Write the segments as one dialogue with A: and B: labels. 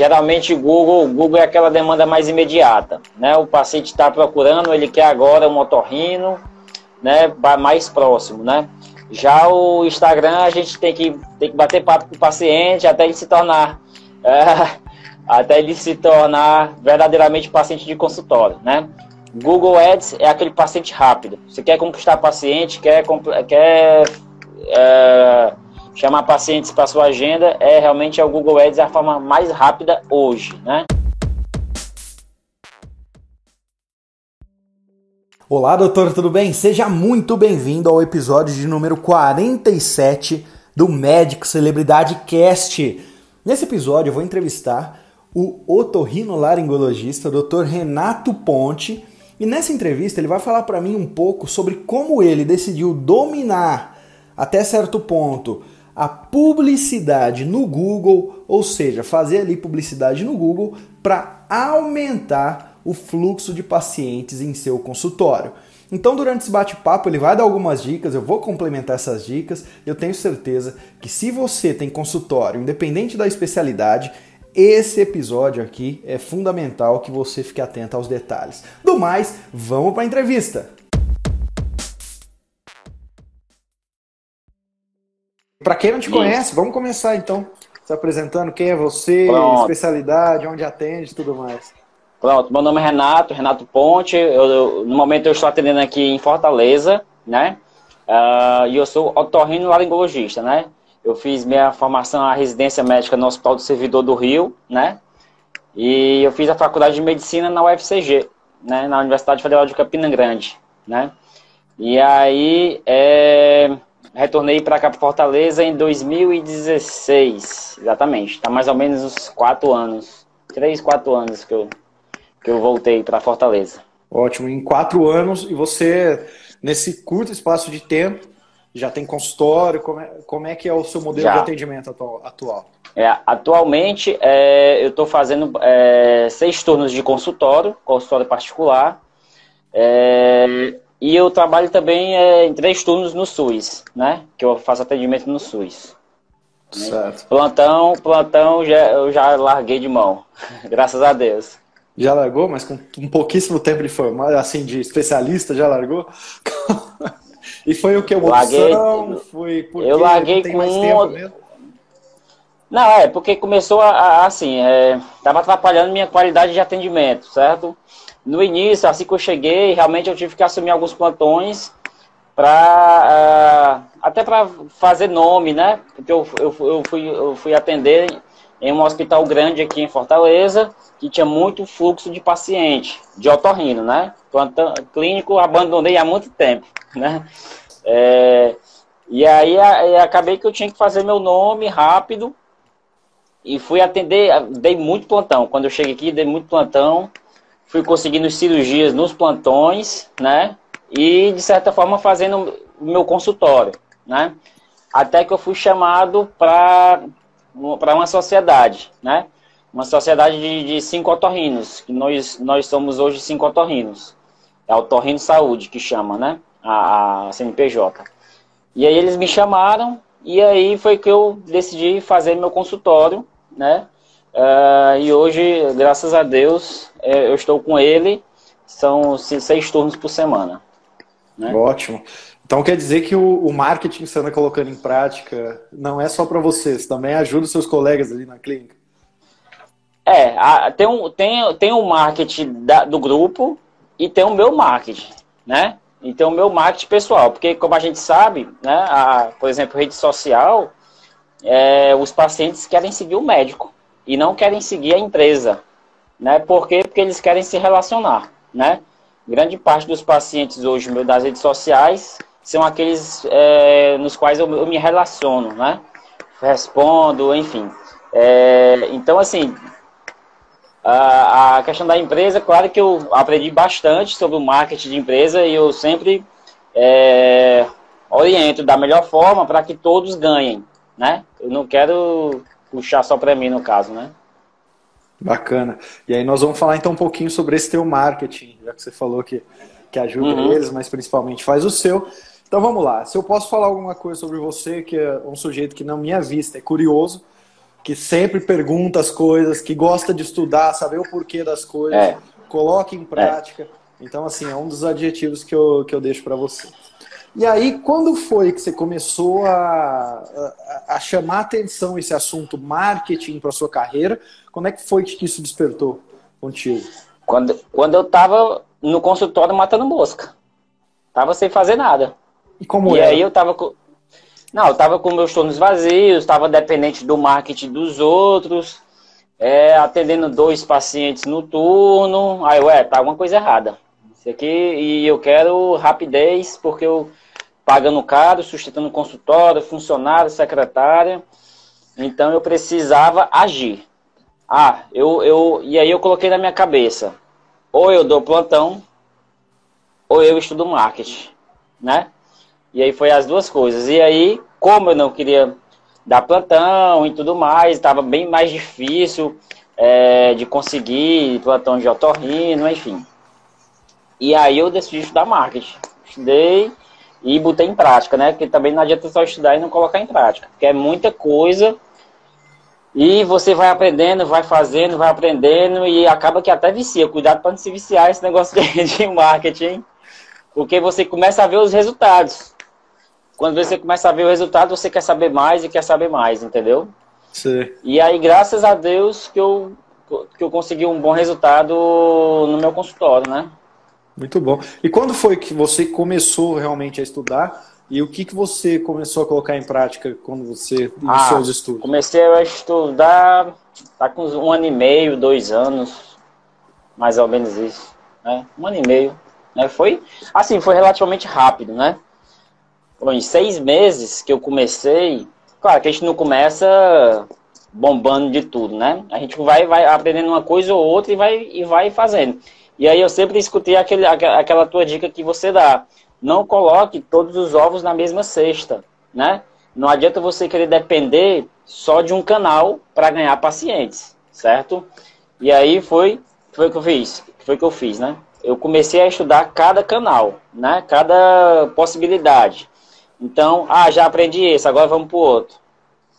A: geralmente Google, Google é aquela demanda mais imediata, né? O paciente está procurando, ele quer agora um otorrino, né? Mais próximo, né? Já o Instagram a gente tem que, tem que bater papo com o paciente até ele se tornar é, até ele se tornar verdadeiramente paciente de consultório, né? Google Ads é aquele paciente rápido. Você quer conquistar paciente, quer, quer é, chamar pacientes para sua agenda, é realmente é o Google Ads a forma mais rápida hoje, né?
B: Olá, doutor, tudo bem? Seja muito bem-vindo ao episódio de número 47 do Médico Celebridade Cast. Nesse episódio eu vou entrevistar o otorrinolaringologista Dr. Renato Ponte, e nessa entrevista ele vai falar para mim um pouco sobre como ele decidiu dominar até certo ponto a publicidade no Google, ou seja, fazer ali publicidade no Google para aumentar o fluxo de pacientes em seu consultório. Então, durante esse bate-papo, ele vai dar algumas dicas, eu vou complementar essas dicas. Eu tenho certeza que se você tem consultório, independente da especialidade, esse episódio aqui é fundamental que você fique atento aos detalhes. Do mais, vamos para a entrevista. Para quem não te conhece, vamos começar então se apresentando. Quem é você, Pronto. especialidade, onde atende, tudo mais.
A: Pronto, meu nome é Renato, Renato Ponte. Eu, eu, no momento eu estou atendendo aqui em Fortaleza, né? Uh, e eu sou otorrinolaringologista, né? Eu fiz minha formação, a residência médica no Hospital do Servidor do Rio, né? E eu fiz a faculdade de medicina na UFCG, né? Na Universidade Federal de Campina Grande, né? E aí, é, retornei para cá Fortaleza em 2016, exatamente. Está mais ou menos uns quatro anos, três, quatro anos que eu que eu voltei para Fortaleza.
B: Ótimo, em quatro anos e você nesse curto espaço de tempo já tem consultório? Como é, como é que é o seu modelo Já. de atendimento atual?
A: É, atualmente, é, eu estou fazendo é, seis turnos de consultório, consultório particular, é, e eu trabalho também é, em três turnos no SUS, né? Que eu faço atendimento no SUS. Certo. Plantão, plantão, já, eu já larguei de mão, graças a Deus.
B: Já largou, mas com um pouquíssimo tempo de formado, assim, de especialista, já largou? E foi o que? Uma
A: larguei, opção? Foi porque eu larguei com mais tempo mesmo? Não, é, porque começou a, a assim, estava é, atrapalhando minha qualidade de atendimento, certo? No início, assim que eu cheguei, realmente eu tive que assumir alguns plantões para uh, até para fazer nome, né? Porque eu, eu, eu, fui, eu fui atender em um hospital grande aqui em Fortaleza que tinha muito fluxo de paciente, de otorrino, né? Plantão clínico abandonei há muito tempo, né? É, e aí acabei que eu tinha que fazer meu nome rápido e fui atender, dei muito plantão. Quando eu cheguei aqui, dei muito plantão, fui conseguindo cirurgias nos plantões, né? E de certa forma fazendo o meu consultório, né? Até que eu fui chamado para uma sociedade, né? Uma sociedade de, de cinco otorrinos, que nós, nós somos hoje cinco otorrinos. É Otorrino Saúde que chama, né? A, a CNPJ. E aí eles me chamaram e aí foi que eu decidi fazer meu consultório, né? Uh, e hoje, graças a Deus, é, eu estou com ele. São seis turnos por semana.
B: Né? Ótimo. Então quer dizer que o, o marketing que você anda colocando em prática não é só para vocês, também ajuda os seus colegas ali na clínica.
A: É, a, tem, um, tem, tem um marketing da, do grupo e tem o meu marketing, né? Então o meu marketing pessoal, porque como a gente sabe, né, a, por exemplo, rede social, é, os pacientes querem seguir o médico e não querem seguir a empresa, né? Por quê? Porque eles querem se relacionar, né? Grande parte dos pacientes hoje das redes sociais são aqueles é, nos quais eu, eu, me relaciono, né? Respondo, enfim. É, então, assim, a, a, questão da empresa, claro que eu aprendi bastante sobre o marketing de empresa e eu sempre é, oriento da melhor forma para que todos ganhem, né? Eu não quero puxar só para mim, no caso, né?
B: Bacana. E aí nós vamos falar então um pouquinho sobre esse teu marketing, já que você falou que, que ajuda uhum. eles, mas principalmente faz o seu. Então vamos lá. Se eu posso falar alguma coisa sobre você, que é um sujeito que, na minha vista, é curioso, que sempre pergunta as coisas, que gosta de estudar, saber o porquê das coisas, é. coloca em prática. É. Então, assim, é um dos adjetivos que eu, que eu deixo para você. E aí, quando foi que você começou a, a, a chamar atenção esse assunto marketing para sua carreira? Quando é que foi que isso despertou contigo?
A: Quando, quando eu estava no consultório matando mosca. Tava sem fazer nada.
B: E como
A: e
B: era?
A: aí eu tava com. Não, eu tava com meus turnos vazios, estava dependente do marketing dos outros, é, atendendo dois pacientes no turno. Aí, ué, tá alguma coisa errada. Isso aqui, e eu quero rapidez, porque eu pagando caro, sustentando consultório, funcionário, secretária. Então eu precisava agir. Ah, eu, eu. E aí eu coloquei na minha cabeça. Ou eu dou plantão, ou eu estudo marketing, né? E aí foi as duas coisas. E aí, como eu não queria dar plantão e tudo mais, estava bem mais difícil é, de conseguir plantão de otorrino, enfim. E aí eu decidi estudar marketing. Estudei e botei em prática, né? Porque também não adianta só estudar e não colocar em prática. Porque é muita coisa e você vai aprendendo, vai fazendo, vai aprendendo e acaba que até vicia. Cuidado para não se viciar esse negócio de marketing. Porque você começa a ver os resultados. Quando você começa a ver o resultado, você quer saber mais e quer saber mais, entendeu?
B: Sim.
A: E aí, graças a Deus, que eu, que eu consegui um bom resultado no meu consultório, né?
B: Muito bom. E quando foi que você começou realmente a estudar? E o que, que você começou a colocar em prática quando você iniciou ah, os estudos?
A: Comecei a estudar, tá com um ano e meio, dois anos, mais ou menos isso. Né? Um ano e meio. Né? Foi, assim, foi relativamente rápido, né? Bom, em seis meses que eu comecei, claro que a gente não começa bombando de tudo, né? A gente vai, vai aprendendo uma coisa ou outra e vai, e vai fazendo. E aí eu sempre escutei aquele, aquela tua dica que você dá. Não coloque todos os ovos na mesma cesta, né? Não adianta você querer depender só de um canal para ganhar pacientes, certo? E aí foi, foi que eu fiz, foi que eu fiz, né? eu comecei a estudar cada canal, né? Cada possibilidade. Então, ah, já aprendi esse, agora vamos pro outro.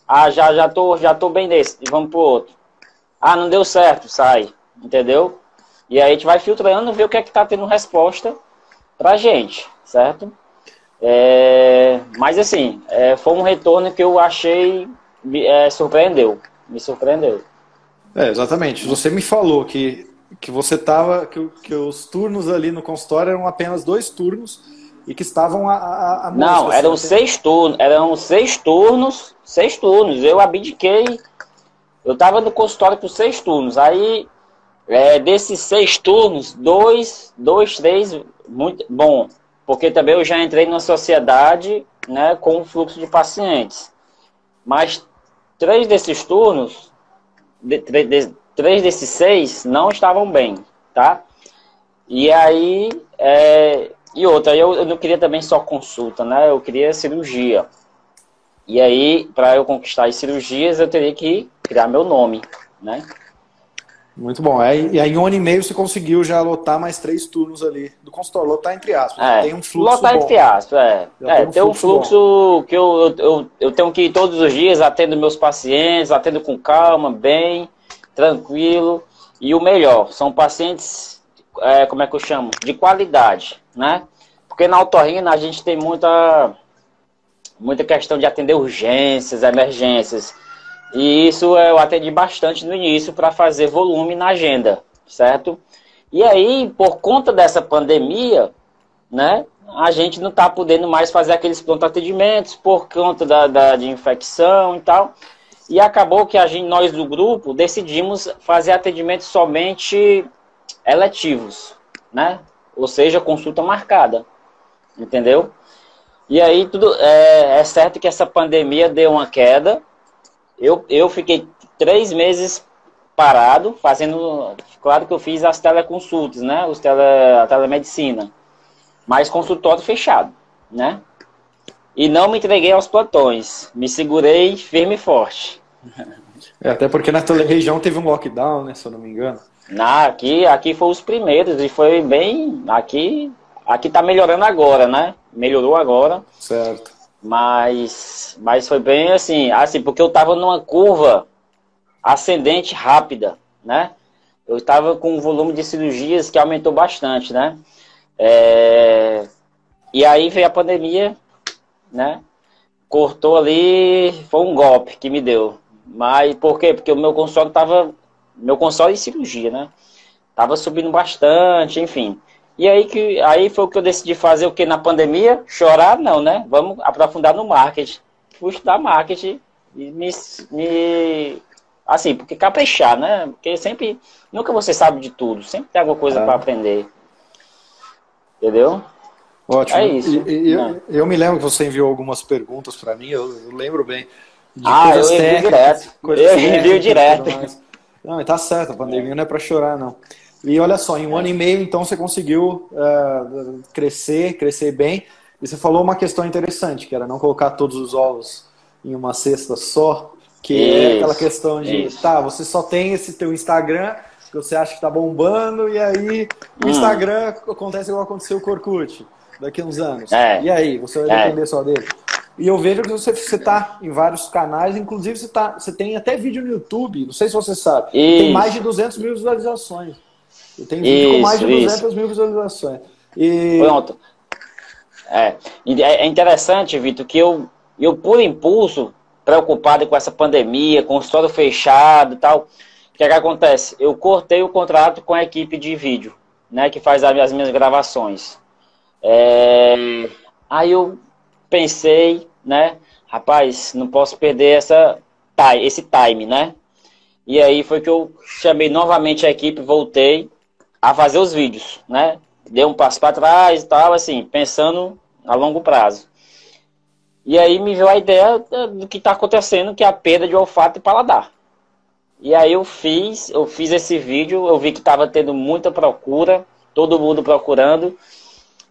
A: Ah, já já tô, já tô bem nesse, vamos pro outro. Ah, não deu certo, sai, entendeu? E aí a gente vai filtrando, ver o que é que tá tendo resposta pra gente, certo? É, mas assim, é, foi um retorno que eu achei é, surpreendeu, me surpreendeu.
B: É, exatamente. Você me falou que que você tava que, que os turnos ali no consultório eram apenas dois turnos e que estavam a, a, a
A: Não, assim, eram seis turnos, eram seis turnos, seis turnos. Eu abdiquei. Eu estava no consultório por seis turnos. Aí é, desses seis turnos, dois, dois, três, muito bom, porque também eu já entrei na sociedade, né, com o fluxo de pacientes. Mas três desses turnos, de, de, três desses seis não estavam bem, tá? E aí, é, e outra, eu, eu não queria também só consulta, né? Eu queria cirurgia. E aí, para eu conquistar as cirurgias, eu teria que criar meu nome, né?
B: Muito bom. e aí, em um ano e meio, você conseguiu já lotar mais três turnos ali do consultório. Lotar entre aspas.
A: É,
B: tem
A: um fluxo Lotar bom. entre aspas, é. é tem um, tem um fluxo, que eu, eu, eu tenho que ir todos os dias, atendo meus pacientes, atendo com calma, bem tranquilo e o melhor, são pacientes, é, como é que eu chamo? De qualidade, né? Porque na autorrina a gente tem muita, muita questão de atender urgências, emergências. E isso eu atendi bastante no início para fazer volume na agenda, certo? E aí, por conta dessa pandemia, né, a gente não está podendo mais fazer aqueles pronto atendimentos por conta da, da, de infecção e tal. E acabou que a gente, nós do grupo decidimos fazer atendimentos somente eletivos, né? Ou seja, consulta marcada, entendeu? E aí tudo é, é certo que essa pandemia deu uma queda. Eu, eu fiquei três meses parado, fazendo. Claro que eu fiz as teleconsultas, né? Os tele, a telemedicina. Mas consultório fechado, né? E não me entreguei aos plantões. Me segurei firme e forte.
B: É, até porque na tua região teve um lockdown, né? Se eu não me engano.
A: Na, aqui, aqui foi os primeiros e foi bem. Aqui, aqui tá melhorando agora, né? Melhorou agora.
B: Certo.
A: Mas, mas foi bem assim, assim, porque eu tava numa curva ascendente rápida, né? Eu estava com um volume de cirurgias que aumentou bastante, né? É... E aí veio a pandemia, né? Cortou ali, foi um golpe que me deu. Mas por quê? Porque o meu console estava, meu console em cirurgia, né? Tava subindo bastante, enfim. E aí que aí foi o que eu decidi fazer o que na pandemia? Chorar não, né? Vamos aprofundar no marketing. Fui estudar marketing e me, me assim, porque caprichar, né? Porque sempre nunca você sabe de tudo, sempre tem alguma coisa é. para aprender. Entendeu?
B: Ótimo. É isso. E, e, eu, eu, me lembro que você enviou algumas perguntas para mim, eu, eu, lembro bem.
A: ah, eu envio direto. Eu envio direto.
B: Não, tá certo, a pandemia não é para chorar, não. E olha só, em um ano e meio, então, você conseguiu uh, crescer, crescer bem. E você falou uma questão interessante, que era não colocar todos os ovos em uma cesta só, que isso, é aquela questão de, isso. tá, você só tem esse teu Instagram, que você acha que tá bombando, e aí o hum. Instagram acontece igual aconteceu com o Orkut, daqui a uns anos. É. E aí, você vai é. depender é. só dele. E eu vejo que você, está em vários canais, inclusive você, tá, você tem até vídeo no YouTube, não sei se você sabe, isso. tem mais de 200 mil visualizações. Tem vídeo isso, com mais de 200 isso. mil visualizações. E...
A: Pronto. É, é interessante, Vitor, que eu, eu, por impulso, preocupado com essa pandemia, com o estado fechado e tal, o que, é que acontece? Eu cortei o contrato com a equipe de vídeo, né, que faz as minhas gravações. É, aí eu pensei, né, rapaz, não posso perder essa, esse time, né? E aí foi que eu chamei novamente a equipe, voltei a fazer os vídeos, né? Dei um passo para trás e tal, assim, pensando a longo prazo. E aí me veio a ideia do que está acontecendo, que é a perda de olfato e paladar. E aí eu fiz, eu fiz esse vídeo, eu vi que estava tendo muita procura, todo mundo procurando.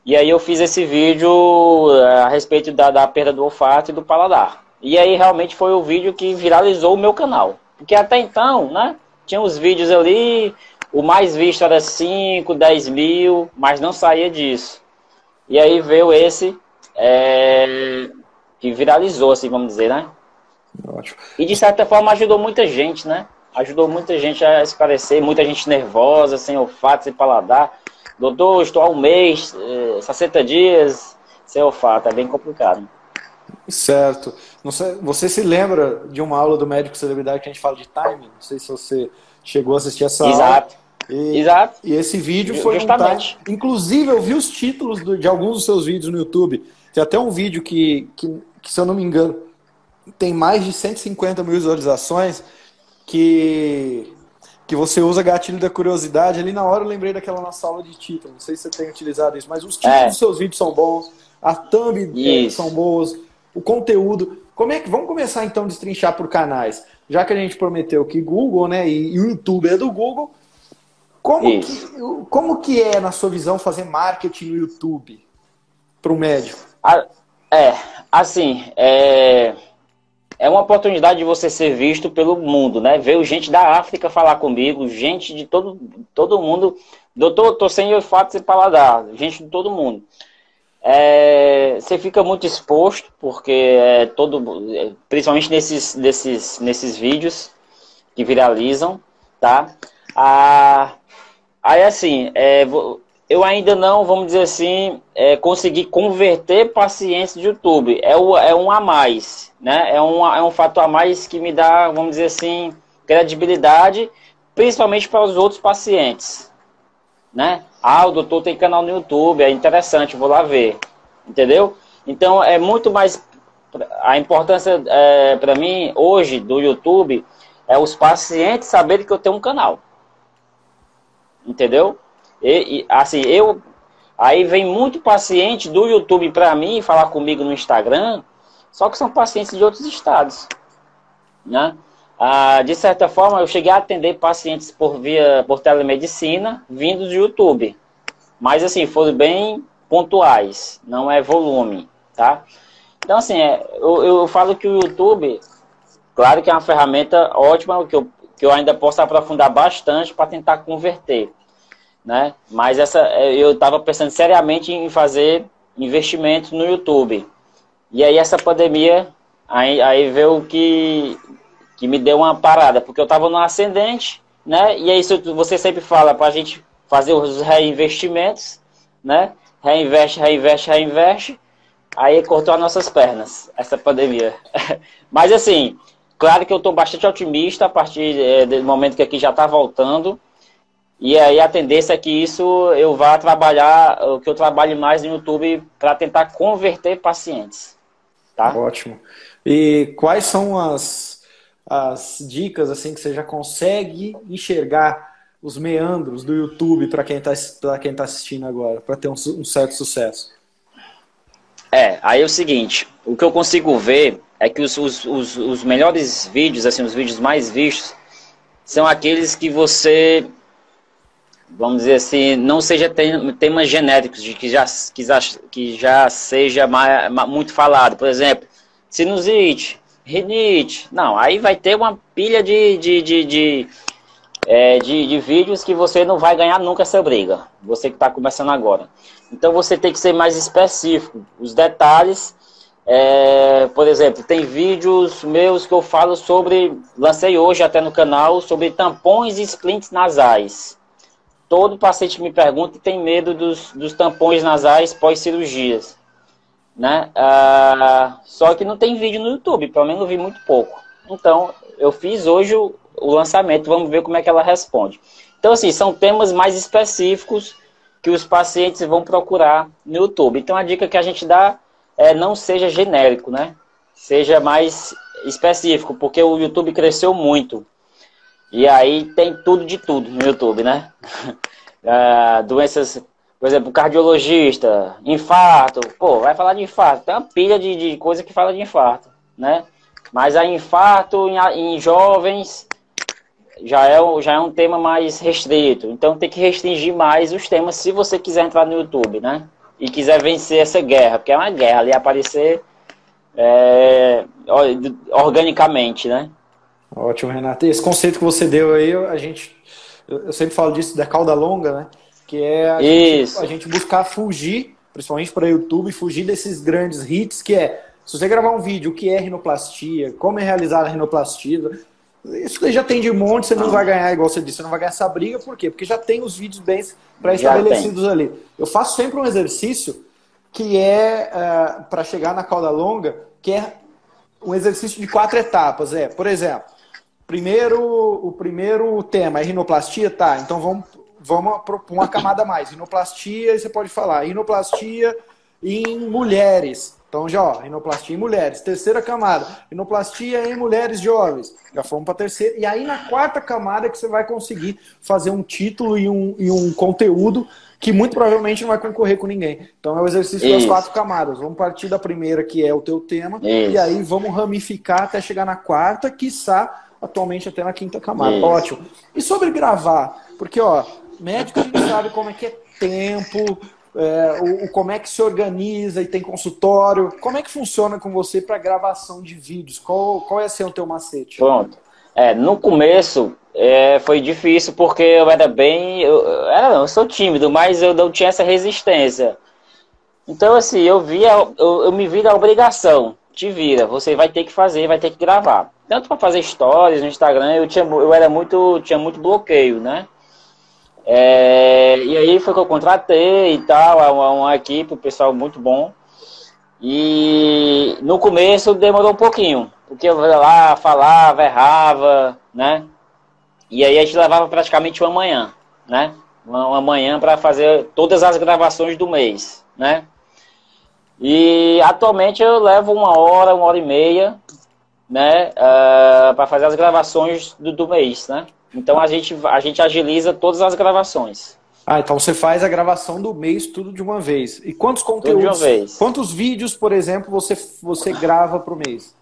A: E aí eu fiz esse vídeo eh, a respeito da, da perda do olfato e do paladar. E aí realmente foi o vídeo que viralizou o meu canal. Porque até então, né, tinha os vídeos ali, o mais visto era 5, 10 mil, mas não saía disso. E aí veio esse é, que viralizou, assim, vamos dizer, né? Ótimo. E de certa forma ajudou muita gente, né? Ajudou muita gente a esclarecer, muita gente nervosa, sem olfato, sem paladar. Doutor, estou há um mês, 60 é, dias sem olfato, é bem complicado.
B: Certo. Sei, você se lembra de uma aula do médico celebridade que a gente fala de timing? Não sei se você chegou a assistir essa
A: Exato.
B: aula.
A: E, Exato.
B: E esse vídeo foi Justamente. um. Inclusive, eu vi os títulos do, de alguns dos seus vídeos no YouTube. Tem até um vídeo que, que, que, se eu não me engano, tem mais de 150 mil visualizações que, que você usa gatilho da curiosidade. Ali na hora eu lembrei daquela nossa aula de título. Não sei se você tem utilizado isso, mas os títulos é. dos seus vídeos são bons, a thumb é, são boas, o conteúdo. Como é que vamos começar então a destrinchar por canais? Já que a gente prometeu que Google, né, e o YouTube é do Google, como que, como que é, na sua visão, fazer marketing no YouTube para o médico?
A: é, assim, é, é uma oportunidade de você ser visto pelo mundo, né? Veio gente da África falar comigo, gente de todo, todo mundo. Doutor, tô sem olfato e paladar, gente de todo mundo. É, você fica muito exposto, porque é todo, é, principalmente nesses, nesses, nesses vídeos que viralizam, tá? A, Aí, assim, é, eu ainda não, vamos dizer assim, é, consegui converter pacientes de YouTube. É, o, é um a mais, né? É um, é um fator a mais que me dá, vamos dizer assim, credibilidade, principalmente para os outros pacientes, né? Ah, o doutor tem canal no YouTube, é interessante, vou lá ver, entendeu? Então, é muito mais... A importância é, para mim, hoje, do YouTube, é os pacientes saberem que eu tenho um canal entendeu? E, e, assim, eu aí vem muito paciente do YouTube para mim falar comigo no Instagram, só que são pacientes de outros estados, né? Ah, de certa forma, eu cheguei a atender pacientes por via por telemedicina vindos do YouTube, mas assim foram bem pontuais, não é volume, tá? Então assim, é, eu, eu falo que o YouTube, claro que é uma ferramenta ótima que eu que eu ainda posso aprofundar bastante para tentar converter, né? Mas essa é, eu estava pensando seriamente em fazer investimentos no YouTube. E aí essa pandemia aí, aí veio que que me deu uma parada, porque eu estava no ascendente, né? E aí você sempre fala para a gente fazer os reinvestimentos, né? Reinveste, reinveste, reinveste. Aí cortou as nossas pernas, essa pandemia. Mas assim, claro que eu estou bastante otimista a partir é, do momento que aqui já está voltando. E aí a tendência é que isso eu vá trabalhar, que eu trabalhe mais no YouTube para tentar converter pacientes. Tá?
B: Ótimo. E quais são as, as dicas assim que você já consegue enxergar os meandros do YouTube para quem está tá assistindo agora, para ter um, um certo sucesso?
A: É, aí é o seguinte, o que eu consigo ver é que os, os, os, os melhores vídeos, assim, os vídeos mais vistos, são aqueles que você vamos dizer assim, não seja temas genéricos, de que já, que já, que já seja mais, muito falado. Por exemplo, sinusite, rinite. Não, aí vai ter uma pilha de, de, de, de, é, de, de vídeos que você não vai ganhar nunca essa briga. Você que está começando agora. Então você tem que ser mais específico. Os detalhes, é, por exemplo, tem vídeos meus que eu falo sobre, lancei hoje até no canal, sobre tampões e splints nasais todo paciente me pergunta e tem medo dos, dos tampões nasais pós-cirurgias. Né? Ah, só que não tem vídeo no YouTube, pelo menos eu vi muito pouco. Então, eu fiz hoje o, o lançamento, vamos ver como é que ela responde. Então, assim, são temas mais específicos que os pacientes vão procurar no YouTube. Então, a dica que a gente dá é não seja genérico, né? Seja mais específico, porque o YouTube cresceu muito. E aí tem tudo de tudo no YouTube, né? Ah, doenças, por exemplo, cardiologista, infarto, pô, vai falar de infarto. Tem uma pilha de, de coisa que fala de infarto, né? Mas a infarto em, em jovens já é, já é um tema mais restrito. Então tem que restringir mais os temas se você quiser entrar no YouTube, né? E quiser vencer essa guerra, porque é uma guerra ali aparecer é, organicamente, né?
B: Ótimo, Renato. E esse conceito que você deu aí, a gente, eu sempre falo disso da cauda longa, né? Que é a, gente, a gente, buscar fugir, principalmente para YouTube, fugir desses grandes hits, que é, se você gravar um vídeo, o que é rinoplastia, como é realizar a rinoplastia, isso já tem de monte, você não vai ganhar, igual você disse, você não vai ganhar essa briga, por quê? Porque já tem os vídeos bem pré-estabelecidos ali. Eu faço sempre um exercício que é, uh, eh, para chegar na cauda longa, que é um exercício de quatro etapas. É, por exemplo, Primeiro, o primeiro tema é rinoplastia, tá? Então vamos, vamos para uma camada mais. Rinoplastia, você pode falar, rinoplastia em mulheres. Então já, ó, rinoplastia em mulheres. Terceira camada, rinoplastia em mulheres jovens. Já fomos para a terceira. E aí na quarta camada é que você vai conseguir fazer um título e um, e um conteúdo que muito provavelmente não vai concorrer com ninguém. Então é o exercício Isso. das quatro camadas. Vamos partir da primeira, que é o teu tema, Isso. e aí vamos ramificar até chegar na quarta, quiçá atualmente até na quinta camada. Isso. Ótimo. E sobre gravar? Porque, ó, médico a gente sabe como é que é tempo, é, o, como é que se organiza e tem consultório. Como é que funciona com você para gravação de vídeos? Qual, qual é ser o teu macete?
A: Pronto. É, no começo é, foi difícil porque eu era bem. Eu, eu, eu sou tímido, mas eu não tinha essa resistência. Então, assim, eu via, eu, eu me vi da obrigação. Te vira, você vai ter que fazer, vai ter que gravar tanto para fazer stories no Instagram, eu, tinha, eu era muito, tinha muito bloqueio, né? É, e aí foi que eu contratei e tal, uma, uma equipe, um pessoal muito bom. E no começo demorou um pouquinho, porque eu ia lá, falava, errava, né? E aí a gente levava praticamente uma manhã, né? Uma, uma manhã para fazer todas as gravações do mês, né? E atualmente eu levo uma hora, uma hora e meia né, uh, ah, para fazer as gravações do, do mês, né? Então a gente, a gente agiliza todas as gravações.
B: Ah, então você faz a gravação do mês tudo de uma vez. E quantos conteúdos, quantos vídeos, por exemplo, você, você grava por mês?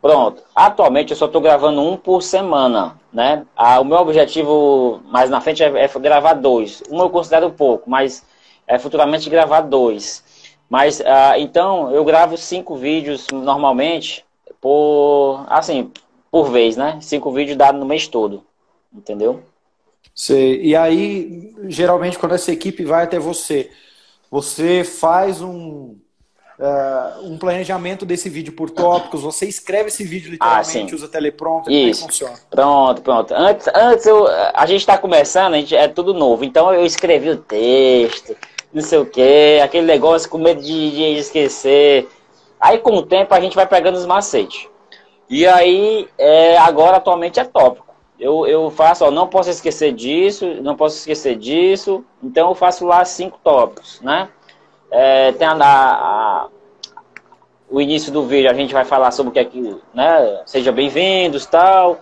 A: Pronto. Atualmente eu só estou gravando um por semana, né? Ah, o meu objetivo mais na frente é, é, gravar dois. Um eu considero pouco, mas é futuramente gravar dois. Mas ah, então eu gravo cinco vídeos normalmente por, assim, por vez, né? Cinco vídeos dados no mês todo, entendeu?
B: Sei. E aí, geralmente, quando essa equipe vai até você, você faz um, uh, um planejamento desse vídeo por tópicos? Você escreve esse vídeo literalmente, ah, usa teleprompter?
A: Isso. É que funciona? Pronto, pronto. Antes, antes eu, a gente está começando, a gente, é tudo novo. Então eu escrevi o texto, não sei o quê, aquele negócio com medo de, de esquecer. Aí com o tempo a gente vai pegando os macetes. E aí, é, agora atualmente é tópico. Eu, eu faço, ó, não posso esquecer disso, não posso esquecer disso. Então eu faço lá cinco tópicos, né? É, tem a, a, o início do vídeo, a gente vai falar sobre o que é que, né? Seja bem-vindos, tal.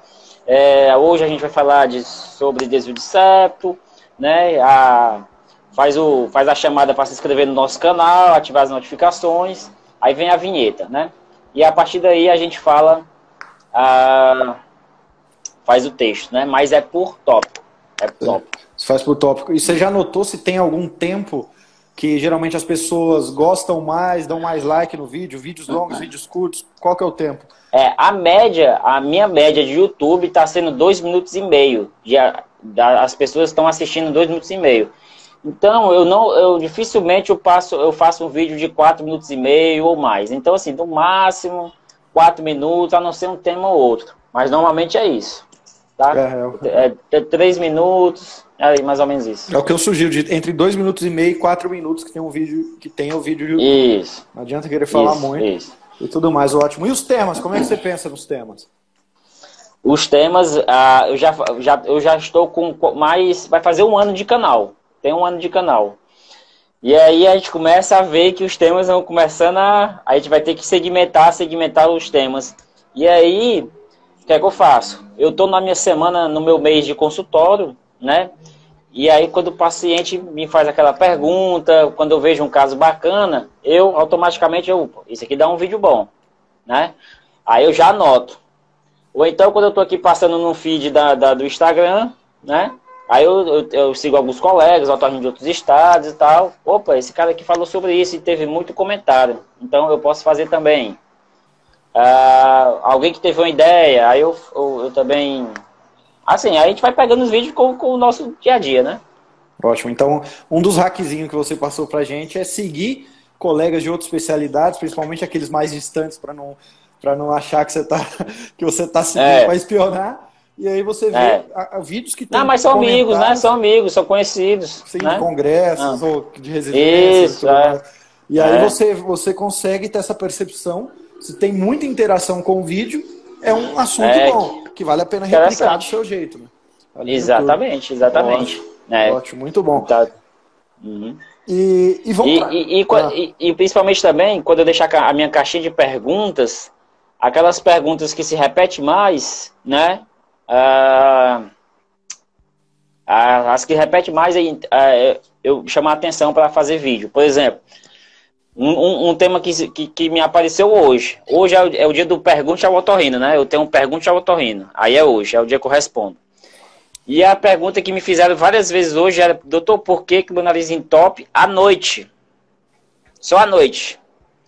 A: É, hoje a gente vai falar de, sobre desvio de septo, né? A, faz, o, faz a chamada para se inscrever no nosso canal, ativar as notificações. Aí vem a vinheta, né? E a partir daí a gente fala, a, faz o texto, né? Mas é por tópico. É por tópico.
B: Você faz por tópico. E você já notou se tem algum tempo que geralmente as pessoas gostam mais, dão mais like no vídeo, vídeos longos, vídeos curtos? Qual que é o tempo?
A: É, a média, a minha média de YouTube está sendo dois minutos e meio. De, da, as pessoas estão assistindo dois minutos e meio. Então, eu não, eu dificilmente eu passo, eu faço um vídeo de 4 minutos e meio ou mais. Então, assim, no máximo 4 minutos, a não ser um tema ou outro. Mas normalmente é isso. Tá? É, é, é 3 minutos, é mais ou menos isso.
B: É o que eu sugiro, de entre 2 minutos e meio e 4 minutos que tem um vídeo que tem o vídeo de
A: YouTube. Isso.
B: Não adianta querer falar isso, muito. Isso. E tudo mais, ótimo. E os temas, como é que você pensa nos temas?
A: Os temas, ah, eu, já, já, eu já estou com mais. Vai fazer um ano de canal tem um ano de canal. E aí a gente começa a ver que os temas vão começando a. A gente vai ter que segmentar, segmentar os temas. E aí, que é que eu faço? Eu estou na minha semana, no meu mês de consultório, né? E aí, quando o paciente me faz aquela pergunta, quando eu vejo um caso bacana, eu automaticamente, eu, isso aqui dá um vídeo bom, né? Aí eu já anoto. Ou então, quando eu estou aqui passando no feed da, da, do Instagram, né? Aí eu, eu, eu, sigo alguns colegas, autónomos de outros estados e tal. Opa, esse cara aqui falou sobre isso e teve muito comentário. Então eu posso fazer também. Ah, alguém que teve uma ideia, aí eu, eu, eu, também. Assim, aí a gente vai pegando os vídeos com, com o nosso dia a dia, né?
B: Ótimo. Então, um dos hackzinhos que você passou pra gente é seguir colegas de outras especialidades, principalmente aqueles mais distantes, para não, não achar que você está que você tá seguindo é. para espionar e aí você vê é. a, a vídeos que
A: tem. Não, mas são amigos, né? São amigos, são conhecidos.
B: Sim,
A: né?
B: de congressos ah. ou de residências.
A: Isso, é.
B: E aí é. você, você consegue ter essa percepção. Se tem muita interação com o vídeo, é um assunto é, bom, que vale a pena replicar do seu jeito. Né?
A: Vale exatamente, exatamente.
B: Ótimo, é. ótimo, muito bom. Tá.
A: Uhum.
B: E, e vamos
A: e, pra... e, ah. e, e, principalmente também, quando eu deixar a minha caixinha de perguntas, aquelas perguntas que se repetem mais, né? Ah, as que repete mais é, eu chamar a atenção para fazer vídeo. Por exemplo, um, um tema que, que, que, me apareceu hoje. Hoje é o, é o, dia do Pergunte ao Otorrino, né? Eu tenho um Pergunte ao Otorrino. Aí é hoje, é o dia que eu respondo. E a pergunta que me fizeram várias vezes hoje era, doutor, por que, que meu nariz entope à noite? Só à noite.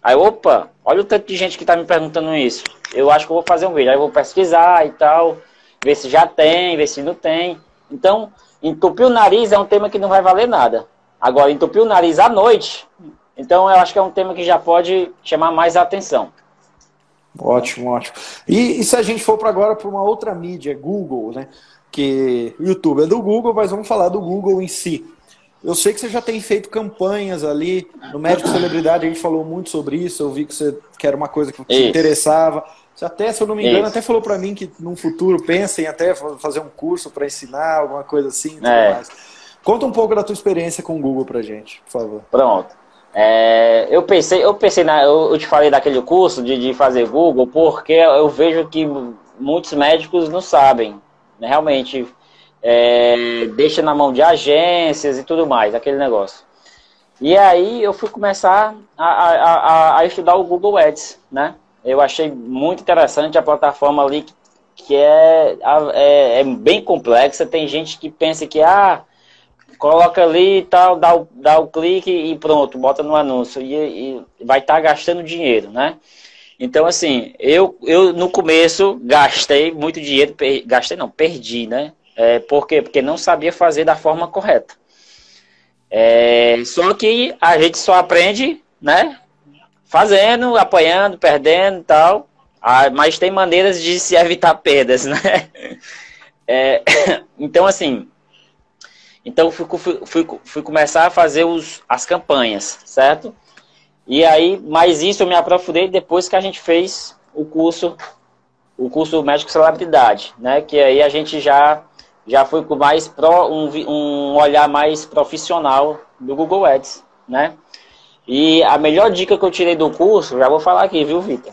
A: Aí, opa, olha o tanto de gente que está me perguntando isso. Eu acho que eu vou fazer um vídeo. Aí eu vou pesquisar e tal ver se já tem, ver se não tem. Então, entupir o nariz é um tema que não vai valer nada. Agora, entupir o nariz à noite, então eu acho que é um tema que já pode chamar mais atenção.
B: Ótimo, ótimo. E, e se a gente for para agora para uma outra mídia, Google, né? Que o YouTube é do Google, mas vamos falar do Google em si. Eu sei que você já tem feito campanhas ali no Médico Celebridade, a gente falou muito sobre isso. Eu vi que você que era uma coisa que te interessava. Você até, se eu não me engano, Isso. até falou para mim que num futuro pensem até fazer um curso para ensinar, alguma coisa assim. É. Conta um pouco da tua experiência com o Google pra gente, por favor.
A: Pronto. É, eu pensei, eu pensei na, eu, te falei daquele curso de, de fazer Google porque eu vejo que muitos médicos não sabem, né, realmente é, deixa na mão de agências e tudo mais, aquele negócio. E aí eu fui começar a, a, a, a estudar o Google Ads, né? Eu achei muito interessante a plataforma ali, que é, é, é bem complexa. Tem gente que pensa que, ah, coloca ali e tal, dá o, dá o clique e pronto, bota no anúncio. E, e vai estar tá gastando dinheiro, né? Então, assim, eu, eu no começo gastei muito dinheiro, per, gastei não, perdi, né? É, por quê? Porque não sabia fazer da forma correta. É, só que a gente só aprende, né? fazendo, apanhando, perdendo e tal. Ah, mas tem maneiras de se evitar perdas, né? É, então, assim, então fui, fui, fui, começar a fazer os, as campanhas, certo? E aí, mas isso eu me aprofundei depois que a gente fez o curso, o curso médico celebridade, né? Que aí a gente já já foi com mais pro, um, um olhar mais profissional do Google Ads, né? E a melhor dica que eu tirei do curso, já vou falar aqui, viu, Vitor?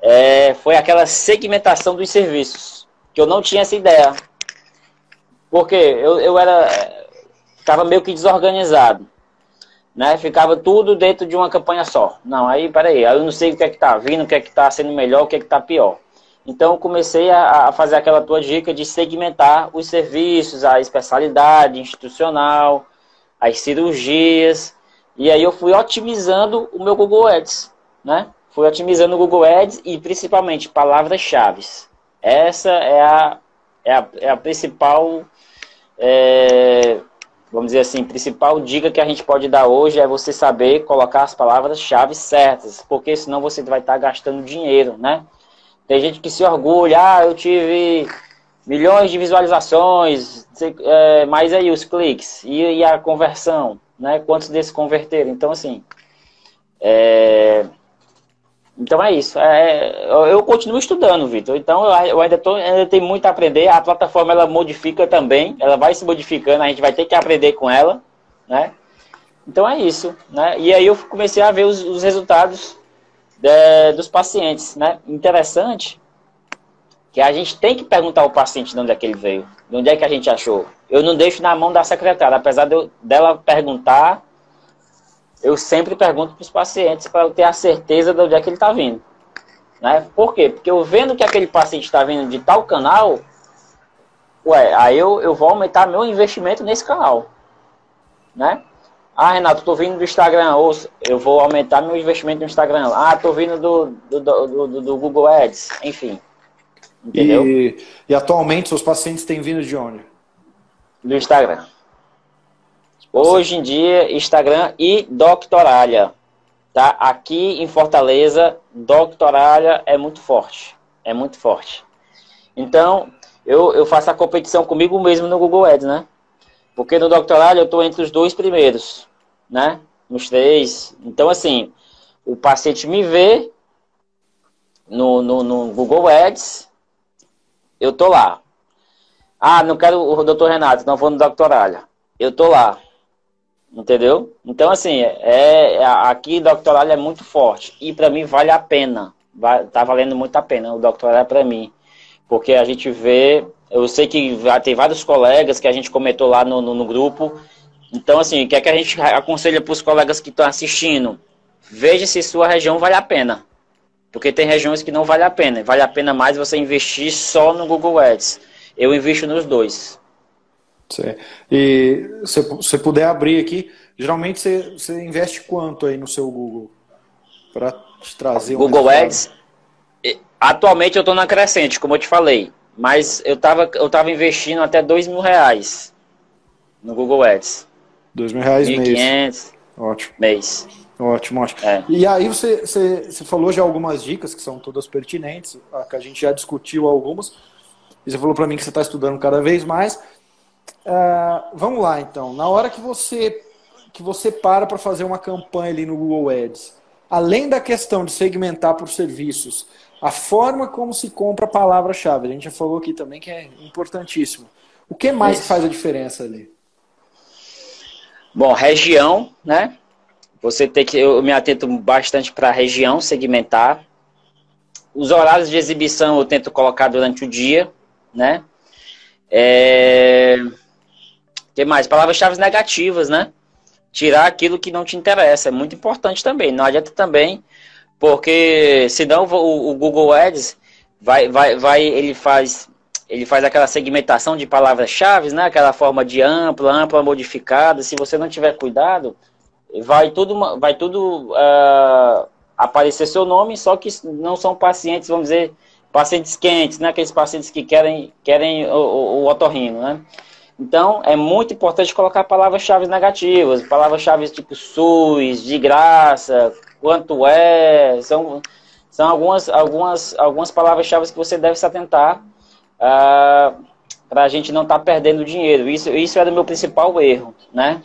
A: É, foi aquela segmentação dos serviços, que eu não tinha essa ideia. Porque eu, eu era. Ficava meio que desorganizado. Né? Ficava tudo dentro de uma campanha só. Não, aí, peraí, aí eu não sei o que é que tá vindo, o que é que tá sendo melhor, o que é que tá pior. Então eu comecei a, a fazer aquela tua dica de segmentar os serviços, a especialidade institucional, as cirurgias, e aí eu fui otimizando o meu Google Ads, né? Fui otimizando o Google Ads e principalmente palavras-chave. Essa é a, é a, é a principal, é, vamos dizer assim, principal dica que a gente pode dar hoje é você saber colocar as palavras-chave certas, porque senão você vai estar gastando dinheiro, né? Tem gente que se orgulha, ah, eu tive milhões de visualizações, é, mas aí os cliques e, e, a conversão, né? Quantos desses converteram? Então, assim, é, então é isso. É, eu continuo estudando, Vitor. Então eu, eu ainda, tô, ainda tenho muito a aprender. A plataforma ela modifica também, ela vai se modificando, a gente vai ter que aprender com ela, né? Então é isso, né? E aí eu comecei a ver os, os resultados de, dos pacientes, né? Interessante que a gente tem que perguntar ao paciente de onde é que ele veio, de onde é que a gente achou. Eu não deixo na mão da secretária, apesar de eu, dela perguntar, eu sempre pergunto para os pacientes para eu ter a certeza de onde é que ele está vindo. Né? Por quê? Porque eu vendo que aquele paciente está vindo de tal canal, ué, aí eu, eu vou aumentar meu investimento nesse canal. Né? Ah, Renato, estou vindo do Instagram, ou eu vou aumentar meu investimento no Instagram. Ah, estou vindo do, do, do, do, Google Ads, enfim.
B: Entendeu? E, e atualmente seus pacientes têm vindo de onde?
A: Do Instagram. Hoje em dia, Instagram e Doctoralha. Tá? Aqui em Fortaleza, Doctoralha é muito forte. É muito forte. Então, eu, eu faço a competição comigo mesmo no Google Ads, né? Porque no Doctoralha eu estou entre os dois primeiros né? Nos três. Então, assim, o paciente me vê no, no, no Google Ads, eu tô lá. Ah, não quero o doutor Renato, não vou no doctoralha. Eu tô lá. Entendeu? Então, assim, é, é aqui doctoralha é muito forte. E para mim vale a pena. Vai, tá valendo muito a pena o doctoralha para mim. Porque a gente vê. Eu sei que tem vários colegas que a gente comentou lá no, no, no grupo então, assim, o que é que a gente aconselha para os colegas que estão assistindo? Veja se sua região vale a pena. Porque tem regiões que não vale a pena. Vale a pena mais você investir só no Google Ads. Eu invisto nos dois.
B: Sim. E se você puder abrir aqui, geralmente você, você investe quanto aí no seu Google? Para te trazer
A: um Google Ads. Atualmente eu estou na crescente, como eu te falei. Mas eu estava eu tava investindo até dois mil reais no Google Ads.
B: Dois mil reais
A: mês.
B: Ótimo.
A: Mês.
B: Ótimo, ótimo. É. E aí você, você, você falou já algumas dicas que são todas pertinentes, que a gente já discutiu algumas. E você falou para mim que você está estudando cada vez mais. Uh, vamos lá, então. Na hora que você que você para para fazer uma campanha ali no Google Ads, além da questão de segmentar por serviços, a forma como se compra a palavra-chave, a gente já falou aqui também que é importantíssimo. O que mais que faz a diferença ali?
A: Bom, região, né? Você tem que. Eu me atento bastante para a região, segmentar. Os horários de exibição eu tento colocar durante o dia, né? É... que mais? Palavras-chave negativas, né? Tirar aquilo que não te interessa. É muito importante também. Não adianta também, porque senão o, o Google Ads vai, vai, vai, ele faz ele faz aquela segmentação de palavras-chave, né? Aquela forma de ampla, ampla modificada. Se você não tiver cuidado, vai tudo, vai tudo uh, aparecer seu nome, só que não são pacientes, vamos dizer, pacientes quentes, né? Aqueles pacientes que querem, querem o, o, o otorrino, né? Então, é muito importante colocar palavras-chave negativas, palavras-chave tipo SUS, de graça, quanto é, são, são algumas, algumas, algumas palavras-chave que você deve se atentar uh, ah, para a gente não estar tá perdendo dinheiro. Isso, isso era o meu principal erro, né?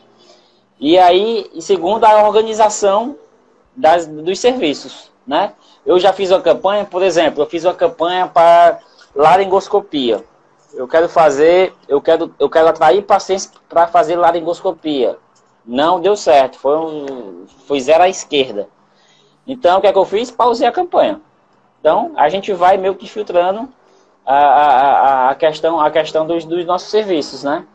A: E aí, segundo, a organização das, dos serviços, né? Eu já fiz uma campanha, por exemplo, eu fiz uma campanha para laringoscopia. Eu quero fazer, eu quero, eu quero atrair pacientes para fazer laringoscopia. Não deu certo, foi, um, foi zero à esquerda. Então, o que é que eu fiz? Pausei a campanha. Então, a gente vai meio que filtrando a, a, a questão, a questão dos, dos nossos serviços, né?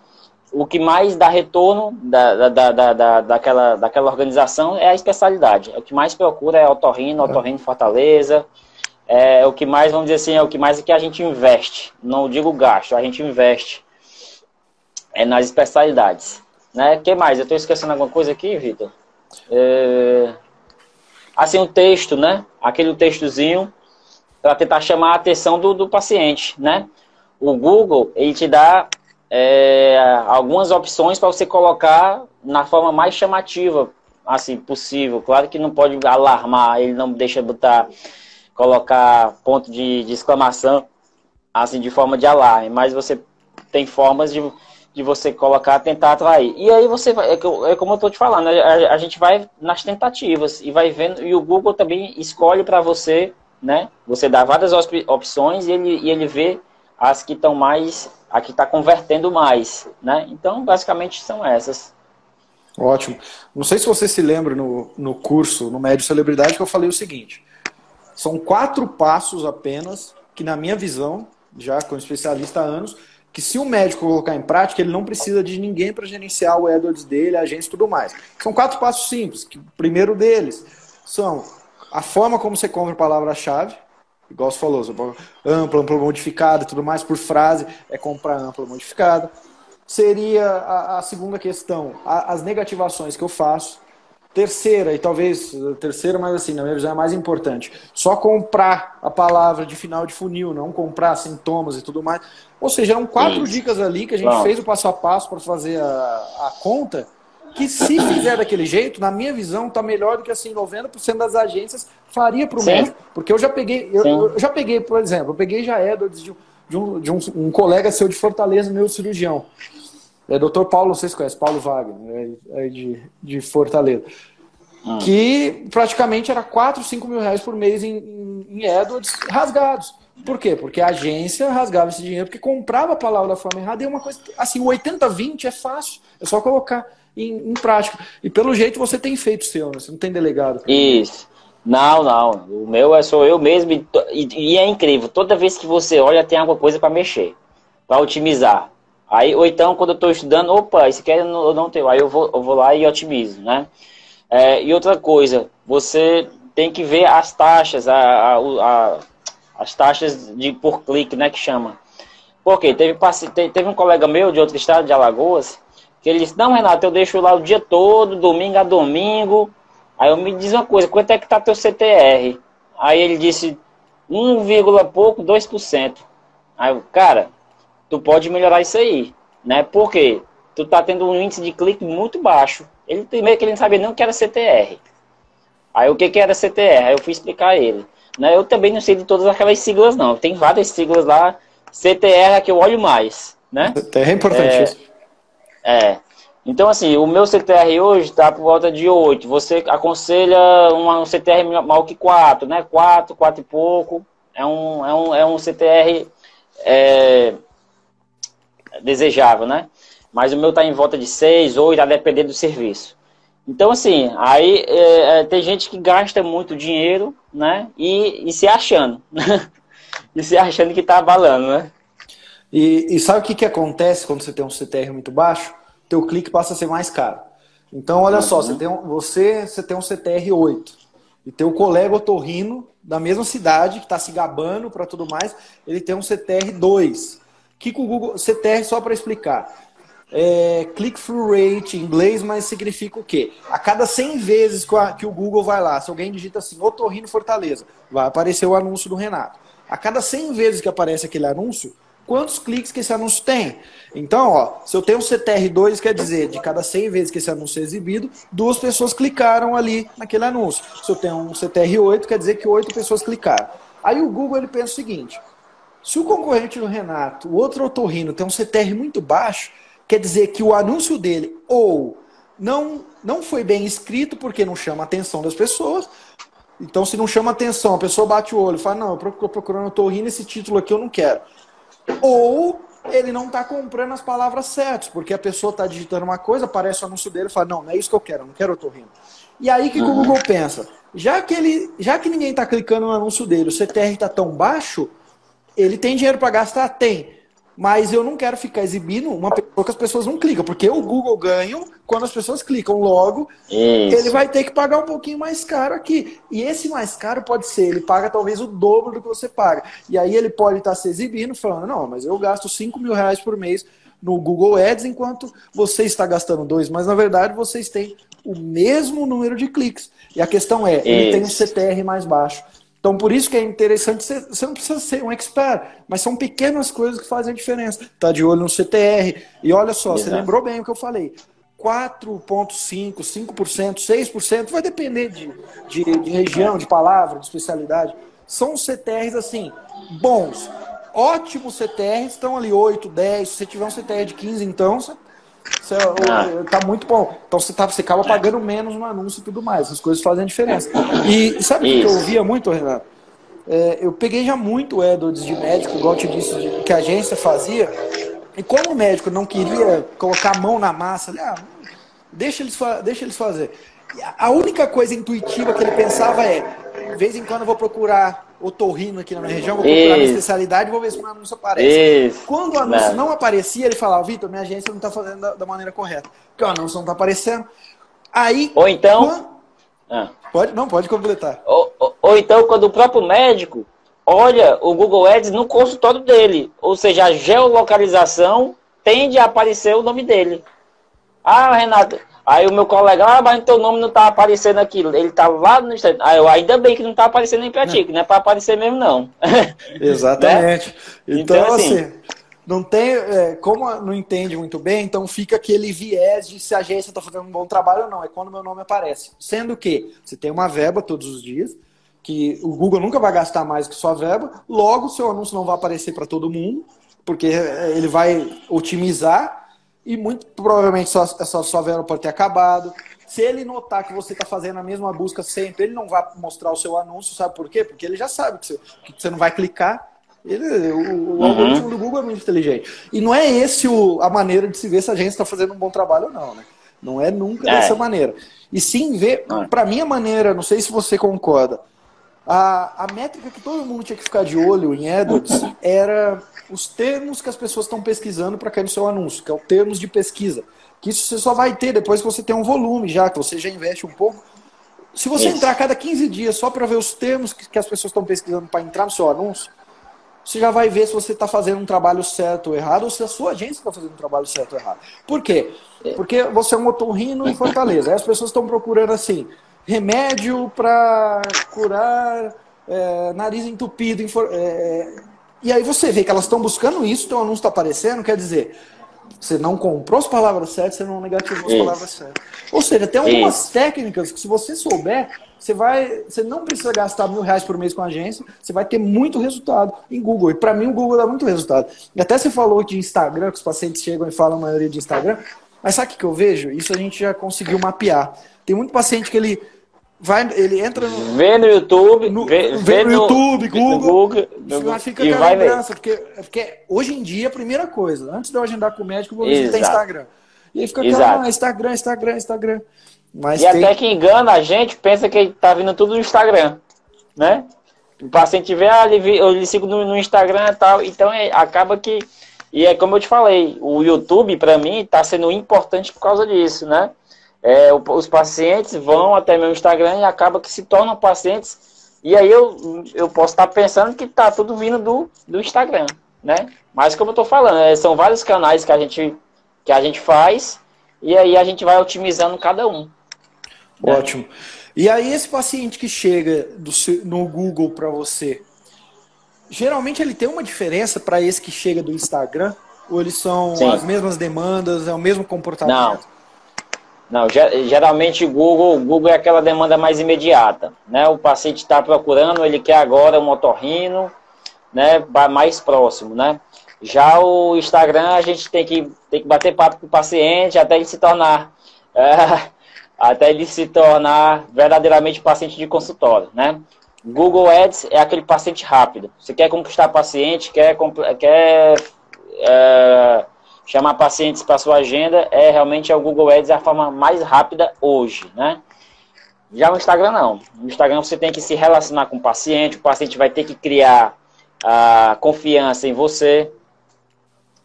A: O que mais dá retorno da, da, da, da, daquela, daquela organização é a especialidade. O que mais procura é otorrino, otorrino Fortaleza, é o que mais, vamos dizer assim, é o que mais é que a gente investe. Não digo gasto, a gente investe é nas especialidades. Né? que mais? Eu estou esquecendo alguma coisa aqui, Vitor? É... Assim, o texto, né? Aquele textozinho para tentar chamar a atenção do, do paciente, né? O Google, ele te dá é, algumas opções para você colocar na forma mais chamativa, assim, possível. Claro que não pode alarmar, ele não deixa botar colocar ponto de, de exclamação, assim, de forma de alarme, mas você tem formas de, de você colocar, tentar atrair. E aí você vai, é, é como eu estou te falando, a, a, gente vai nas tentativas e vai vendo, e o Google também escolhe para você, né? Você dá várias opções e ele, e ele vê as que estão mais, a que está convertendo mais, né? Então, basicamente são essas.
B: Ótimo. Não sei se você se lembra no, no curso, no Médio Celebridade, que eu falei o seguinte. São quatro passos apenas, que na minha visão, já como especialista há anos, que se o médico colocar em prática, ele não precisa de ninguém para gerenciar o AdWords dele, a agência e tudo mais. São quatro passos simples. Que o primeiro deles são a forma como você compra palavra-chave, igual você falou, ampla, ampla modificada e tudo mais, por frase, é comprar ampla modificada. Seria a, a segunda questão, a, as negativações que eu faço. Terceira, e talvez terceira, mas assim, na minha visão é mais importante. Só comprar a palavra de final de funil, não comprar sintomas e tudo mais. Ou seja, eram quatro Isso. dicas ali que a gente Bom. fez o passo a passo para fazer a, a conta. Que se fizer daquele jeito, na minha visão, está melhor do que assim, 90% das agências faria para o médico. Porque eu já peguei, eu, eu, já peguei, por exemplo, eu peguei já Edwards de, de, um, de um, um colega seu de Fortaleza, meu cirurgião. É Dr. Paulo, vocês conhecem, Paulo Wagner, é, de, de Fortaleza. Ah. Que praticamente era 4, 5 mil reais por mês em, em, AdWords rasgados. Por quê? Porque a agência rasgava esse dinheiro porque comprava a palavra da forma errada e é uma coisa. Assim, o 80-20 é fácil, é só colocar em, em, prática. E pelo jeito você tem feito seu, né? Você não tem delegado.
A: Isso. Não, não. O meu é sou eu mesmo e, e, é incrível. Toda vez que você olha, tem alguma coisa para mexer, para otimizar. Aí, ou então, quando eu estou estudando, opa, aqui eu não, eu não tenho. Aí eu vou, eu vou lá e otimizo, né? É, e outra coisa, você tem que ver as taxas, a, a, a, as taxas de por clique, né, que chama. Porque teve, teve um colega meu de outro estado, de Alagoas, que ele disse, não, Renato, eu deixo lá o dia todo, domingo a domingo. Aí eu me diz uma coisa, quanto é que tá teu CTR? Aí ele disse 1, pouco, 2%. Aí eu, cara, tu pode melhorar isso aí, né? Porque tu tá tendo um índice de clique muito baixo. Ele meio que ele não sabia nem o que era CTR. Aí o que, que era CTR? Aí eu fui explicar a ele. Né? Eu também não sei de todas aquelas siglas, não. Tem várias siglas lá. CTR é que eu olho mais. Né?
B: CTR é importante é, isso.
A: É. Então, assim, o meu CTR hoje está por volta de 8. Você aconselha uma, um CTR maior que 4, né? 4, 4 e pouco. É um, é um, é um CTR é, desejável, né? mas o meu está em volta de 6, 8, a depender do serviço. Então, assim, aí é, é, tem gente que gasta muito dinheiro, né? E, e se achando. e se achando que está abalando, né?
B: E, e, sabe o que, que acontece quando você tem um CTR muito baixo? Teu clique passa a ser mais caro. Então, olha uhum. só, você tem, um, você, você tem um CTR 8 e teu colega otorrino da mesma cidade, que está se gabando para tudo mais, ele tem um CTR 2. Que com o Google, CTR, só para explicar, é, click-through rate em inglês, mas significa o quê? A cada 100 vezes que, que o Google vai lá, se alguém digita assim, Otorrino Fortaleza, vai aparecer o anúncio do Renato. A cada 100 vezes que aparece aquele anúncio, quantos cliques que esse anúncio tem. Então, ó, se eu tenho um CTR2, quer dizer, de cada 100 vezes que esse anúncio é exibido, duas pessoas clicaram ali naquele anúncio. Se eu tenho um CTR8, quer dizer que oito pessoas clicaram. Aí o Google ele pensa o seguinte: se o concorrente do Renato, o outro otorrino, tem um CTR muito baixo, quer dizer que o anúncio dele ou não, não foi bem escrito porque não chama a atenção das pessoas. Então, se não chama atenção, a pessoa bate o olho e fala: Não, eu estou procurando otorrino, esse título aqui eu não quero. Ou ele não está comprando as palavras certas, porque a pessoa está digitando uma coisa, aparece o anúncio dele e fala: Não, não é isso que eu quero, eu não quero otorrino. E aí, que o uhum. Google pensa? Já que, ele, já que ninguém está clicando no anúncio dele, o CTR está tão baixo, ele tem dinheiro para gastar? Tem. Mas eu não quero ficar exibindo uma pessoa que as pessoas não clicam, porque o Google ganha quando as pessoas clicam. Logo, Isso. ele vai ter que pagar um pouquinho mais caro aqui. E esse mais caro pode ser, ele paga talvez o dobro do que você paga. E aí ele pode estar se exibindo, falando, não, mas eu gasto 5 mil reais por mês no Google Ads, enquanto você está gastando dois. Mas na verdade vocês têm o mesmo número de cliques. E a questão é, ele tem um CTR mais baixo. Então, por isso que é interessante, você não precisa ser um expert, mas são pequenas coisas que fazem a diferença. Tá de olho no CTR. E olha só, Exato. você lembrou bem o que eu falei. 4,5%, 5%, 6%, vai depender de, de, de, região, de palavra, de especialidade. São CTRs assim, bons. Ótimos CTRs, estão ali 8, 10. Se você tiver um CTR de 15, então, você você, ah. Tá muito bom. Então você, tá, você acaba pagando menos no anúncio e tudo mais. As coisas fazem a diferença. E sabe o que eu ouvia muito, Renato? É, eu peguei já muito Edwards de médico, igual eu te disse, que a agência fazia. E como o médico não queria colocar a mão na massa, ele, ah, deixa eles, deixa eles fazer. A única coisa intuitiva que ele pensava é: de vez em quando eu vou procurar otorrino aqui na minha região, vou procurar minha especialidade e vou ver se o anúncio aparece. Isso. Quando o anúncio não. não aparecia, ele falava, Vitor, minha agência não está fazendo da, da, maneira correta. Porque o anúncio não está aparecendo. Aí.
A: Ou então. Quando...
B: Ah. Pode, não, pode completar.
A: Ou, ou, ou, então, quando o próprio médico olha o Google Ads no consultório dele. Ou seja, a geolocalização tende a aparecer o nome dele. Ah, Renato, Aí o meu colega, ah, mas teu nome não tá aparecendo aqui. Ele tá lá no Instagram. Aí eu, ainda bem que não tá aparecendo nem pra ti, que não é pra aparecer mesmo, não.
B: Exatamente. né? Então, então, assim, assim não tem. É, como não entende muito bem, então fica aquele viés de se a agência está fazendo um bom trabalho ou não. É quando meu nome aparece. Sendo que você tem uma verba todos os dias, que o Google nunca vai gastar mais que sua verba, logo seu anúncio não vai aparecer para todo mundo, porque ele vai otimizar e muito provavelmente sua, essa sua vela pode ter acabado. Se ele notar que você está fazendo a mesma busca sempre, ele não vai mostrar o seu anúncio, sabe por quê? Porque ele já sabe que você, que você não vai clicar. Ele, o, o uhum. algoritmo do Google é muito inteligente. E não é esse o, a maneira de se ver se a gente está fazendo um bom trabalho ou não, né? Não é nunca é. dessa maneira. E sim ver, é. para mim a maneira, não sei se você concorda, a, a métrica que todo mundo tinha que ficar de olho em AdWords era os termos que as pessoas estão pesquisando para cair no seu anúncio, que é o termos de pesquisa. Que isso você só vai ter depois que você tem um volume já, que você já investe um pouco. Se você isso. entrar a cada 15 dias só para ver os termos que, que as pessoas estão pesquisando para entrar no seu anúncio, você já vai ver se você está fazendo um trabalho certo ou errado, ou se a sua agência está fazendo um trabalho certo ou errado. Por quê? Porque você é um otorrino em Fortaleza. Aí as pessoas estão procurando assim, remédio para curar é, nariz entupido. É, e aí você vê que elas estão buscando isso, então o anúncio está aparecendo, quer dizer, você não comprou as palavras certas, você não negativou as isso. palavras certas. Ou seja, tem algumas isso. técnicas que se você souber, você vai, você não precisa gastar mil reais por mês com a agência, você vai ter muito resultado em Google. E para mim o Google dá muito resultado. E até você falou de Instagram, que os pacientes chegam e falam a maioria de Instagram. Mas sabe o que eu vejo? Isso a gente já conseguiu mapear. Tem muito paciente que ele Vai, ele entra no.
A: Vê no YouTube.
B: No, vê, vê no, YouTube, Google. Google, Google fica com a lembrança. Porque, porque hoje em dia, a primeira coisa, antes de eu agendar com o médico, eu vou visitar Instagram. E aí fica aquela, ah, Instagram, Instagram, Instagram.
A: Mas e tem... até que engana a gente, pensa que tá vindo tudo no Instagram. Né? O paciente vê, ah, eu lhe sigo no, no Instagram e tal. Então é, acaba que. E é como eu te falei, o YouTube, para mim, está sendo importante por causa disso, né? É, os pacientes vão até meu Instagram e acaba que se tornam pacientes. E aí eu, eu posso estar pensando que está tudo vindo do, do Instagram, né? Mas como eu estou falando, é, são vários canais que a gente que a gente faz e aí a gente vai otimizando cada um.
B: Né? Ótimo. E aí esse paciente que chega do, no Google para você, geralmente ele tem uma diferença para esse que chega do Instagram? Ou eles são Sim. as mesmas demandas, é o mesmo comportamento?
A: Não. Não, geralmente o Google, Google é aquela demanda mais imediata, né? O paciente está procurando, ele quer agora um otorrino, né? Mais próximo, né? Já o Instagram a gente tem que, tem que bater papo com o paciente até ele se tornar é, até ele se tornar verdadeiramente paciente de consultório, né? Google Ads é aquele paciente rápido. Você quer conquistar paciente, quer, quer é, chamar pacientes para sua agenda, é realmente é o Google Ads é a forma mais rápida hoje, né? Já no Instagram não. No Instagram você tem que se relacionar com o paciente, o paciente vai ter que criar a confiança em você.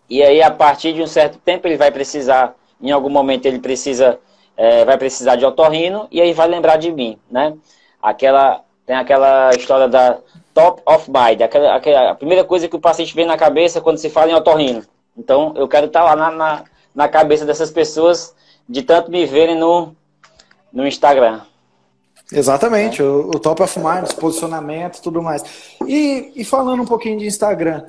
A: E aí a partir de um certo tempo ele vai precisar, em algum momento ele precisa é, vai precisar de otorrino e aí vai lembrar de mim, né? Aquela, tem aquela história da top of mind, aquela, aquela, a primeira coisa que o paciente vem na cabeça quando se fala em otorrino. Então, eu quero estar lá na, na, na cabeça dessas pessoas de tanto me verem no, no Instagram.
B: Exatamente, é. o, o, top of mind, os posicionamentos, tudo mais. E, e falando um pouquinho de Instagram,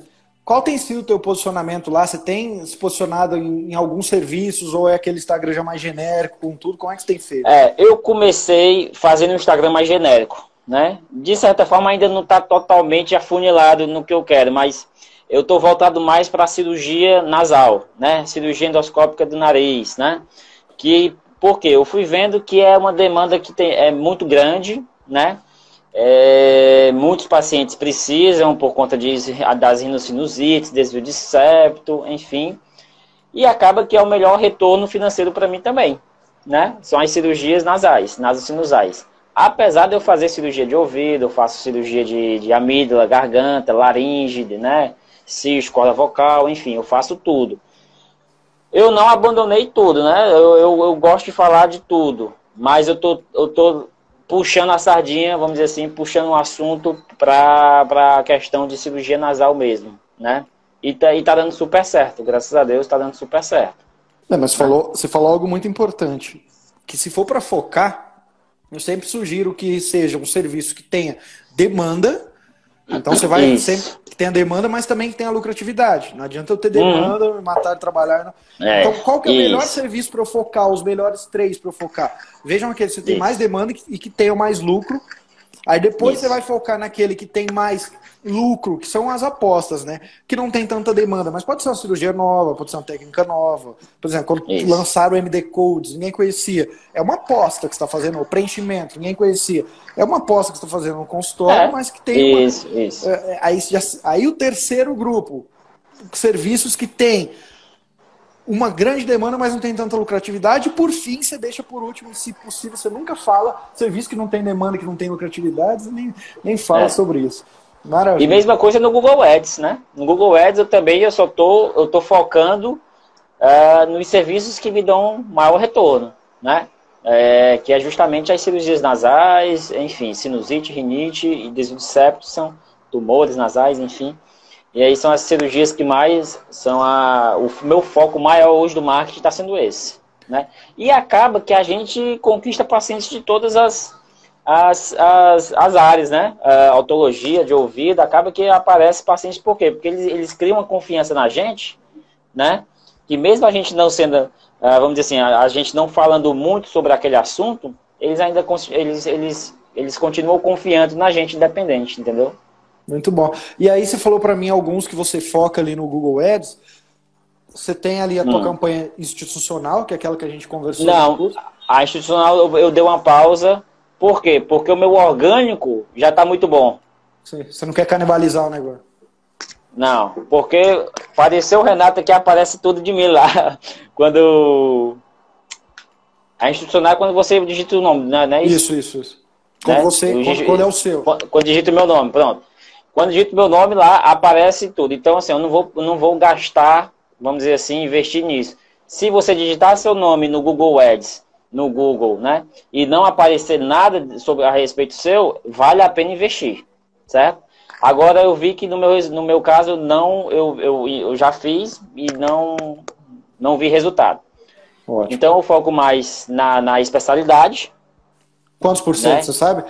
B: qual tem sido o teu posicionamento lá? Você tem se posicionado em, em, alguns serviços ou é aquele Instagram já mais genérico com tudo? Como é que você tem feito?
A: É, eu comecei fazendo um Instagram mais genérico, né? De certa forma ainda não está totalmente afunilado no que eu quero, mas eu estou voltado mais para a cirurgia nasal, né? Cirurgia endoscópica do nariz, né? Que, porque eu fui vendo que é uma demanda que tem, é muito grande, né? É, muitos pacientes precisam por conta de, das rinossinusites, desvio de septo, enfim. E acaba que é o melhor retorno financeiro para mim também. Né? São as cirurgias nasais, nasosinusais. Apesar de eu fazer cirurgia de ouvido, eu faço cirurgia de, de amígdala, garganta, laringe, né? Cis, corda vocal, enfim, eu faço tudo. Eu não abandonei tudo, né? Eu, eu, eu gosto de falar de tudo, mas eu tô, eu tô puxando a sardinha, vamos dizer assim, puxando um assunto para a questão de cirurgia nasal mesmo, né? E tá, e tá dando super certo, graças a Deus tá dando super certo.
B: É, mas falou, você falou algo muito importante, que se for para focar, eu sempre sugiro que seja um serviço que tenha demanda, então você vai Isso. sempre que tenha demanda, mas também que tenha lucratividade. Não adianta eu ter demanda, hum. matar de trabalhar. É, então, qual que é o melhor serviço para eu focar? Os melhores três para eu focar? Vejam aquele que você tem mais demanda e que tenha mais lucro. Aí depois isso. você vai focar naquele que tem mais lucro, que são as apostas, né? Que não tem tanta demanda, mas pode ser uma cirurgia nova, pode ser uma técnica nova. Por exemplo, quando Isso. lançaram o MD Codes, ninguém conhecia. É uma aposta que está fazendo, o preenchimento, ninguém conhecia. É uma aposta que está fazendo no consultório, é. mas que tem.
A: Isso, uma... isso. É,
B: é, aí, aí o terceiro grupo, serviços que tem uma grande demanda, mas não tem tanta lucratividade. E por fim, você deixa por último, se possível, você nunca fala serviço que não tem demanda, que não tem lucratividade, nem, nem fala é. sobre isso.
A: Maravilha. E mesma coisa no Google Ads, né? No Google Ads eu também eu só tô, eu tô focando uh, nos serviços que me dão maior retorno, né? É, que é justamente as cirurgias nasais, enfim, sinusite, rinite e desvio de septo, são tumores nasais, enfim. E aí são as cirurgias que mais são a, o meu foco maior hoje do marketing está sendo esse, né? E acaba que a gente conquista pacientes de todas as as, as, as áreas, né? A autologia de ouvido, acaba que aparece pacientes, por quê? Porque eles, eles criam uma confiança na gente, né? Que mesmo a gente não sendo, ah, vamos dizer assim, a, a gente não falando muito sobre aquele assunto, eles ainda eles, eles, eles continuam confiando na gente independente, entendeu?
B: Muito bom. E aí você falou para mim alguns que você foca ali no Google Ads. Você tem ali a tua hum. campanha institucional, que é aquela que a gente conversou.
A: Não, a institucional eu, eu dei uma pausa por quê? Porque o meu orgânico já está muito bom.
B: Sim, você não quer canibalizar o negócio.
A: Não, porque apareceu o Renato que aparece tudo de mim lá. Quando. A institucional é quando você digita o nome, não é
B: isso? Isso, isso, isso. Quando, né? você, quando, quando, é o seu.
A: Quando, quando digita o meu nome, pronto. Quando digito meu nome lá, aparece tudo. Então, assim, eu não vou, não vou gastar, vamos dizer assim, investir nisso. Se você digitar seu nome no Google Ads no Google, né? E não aparecer nada sobre a respeito seu, vale a pena investir, certo? Agora eu vi que no meu, no meu caso não eu, eu, eu já fiz e não não vi resultado. Ótimo. Então eu foco mais na, na especialidade.
B: Quantos por cento, né? você sabe?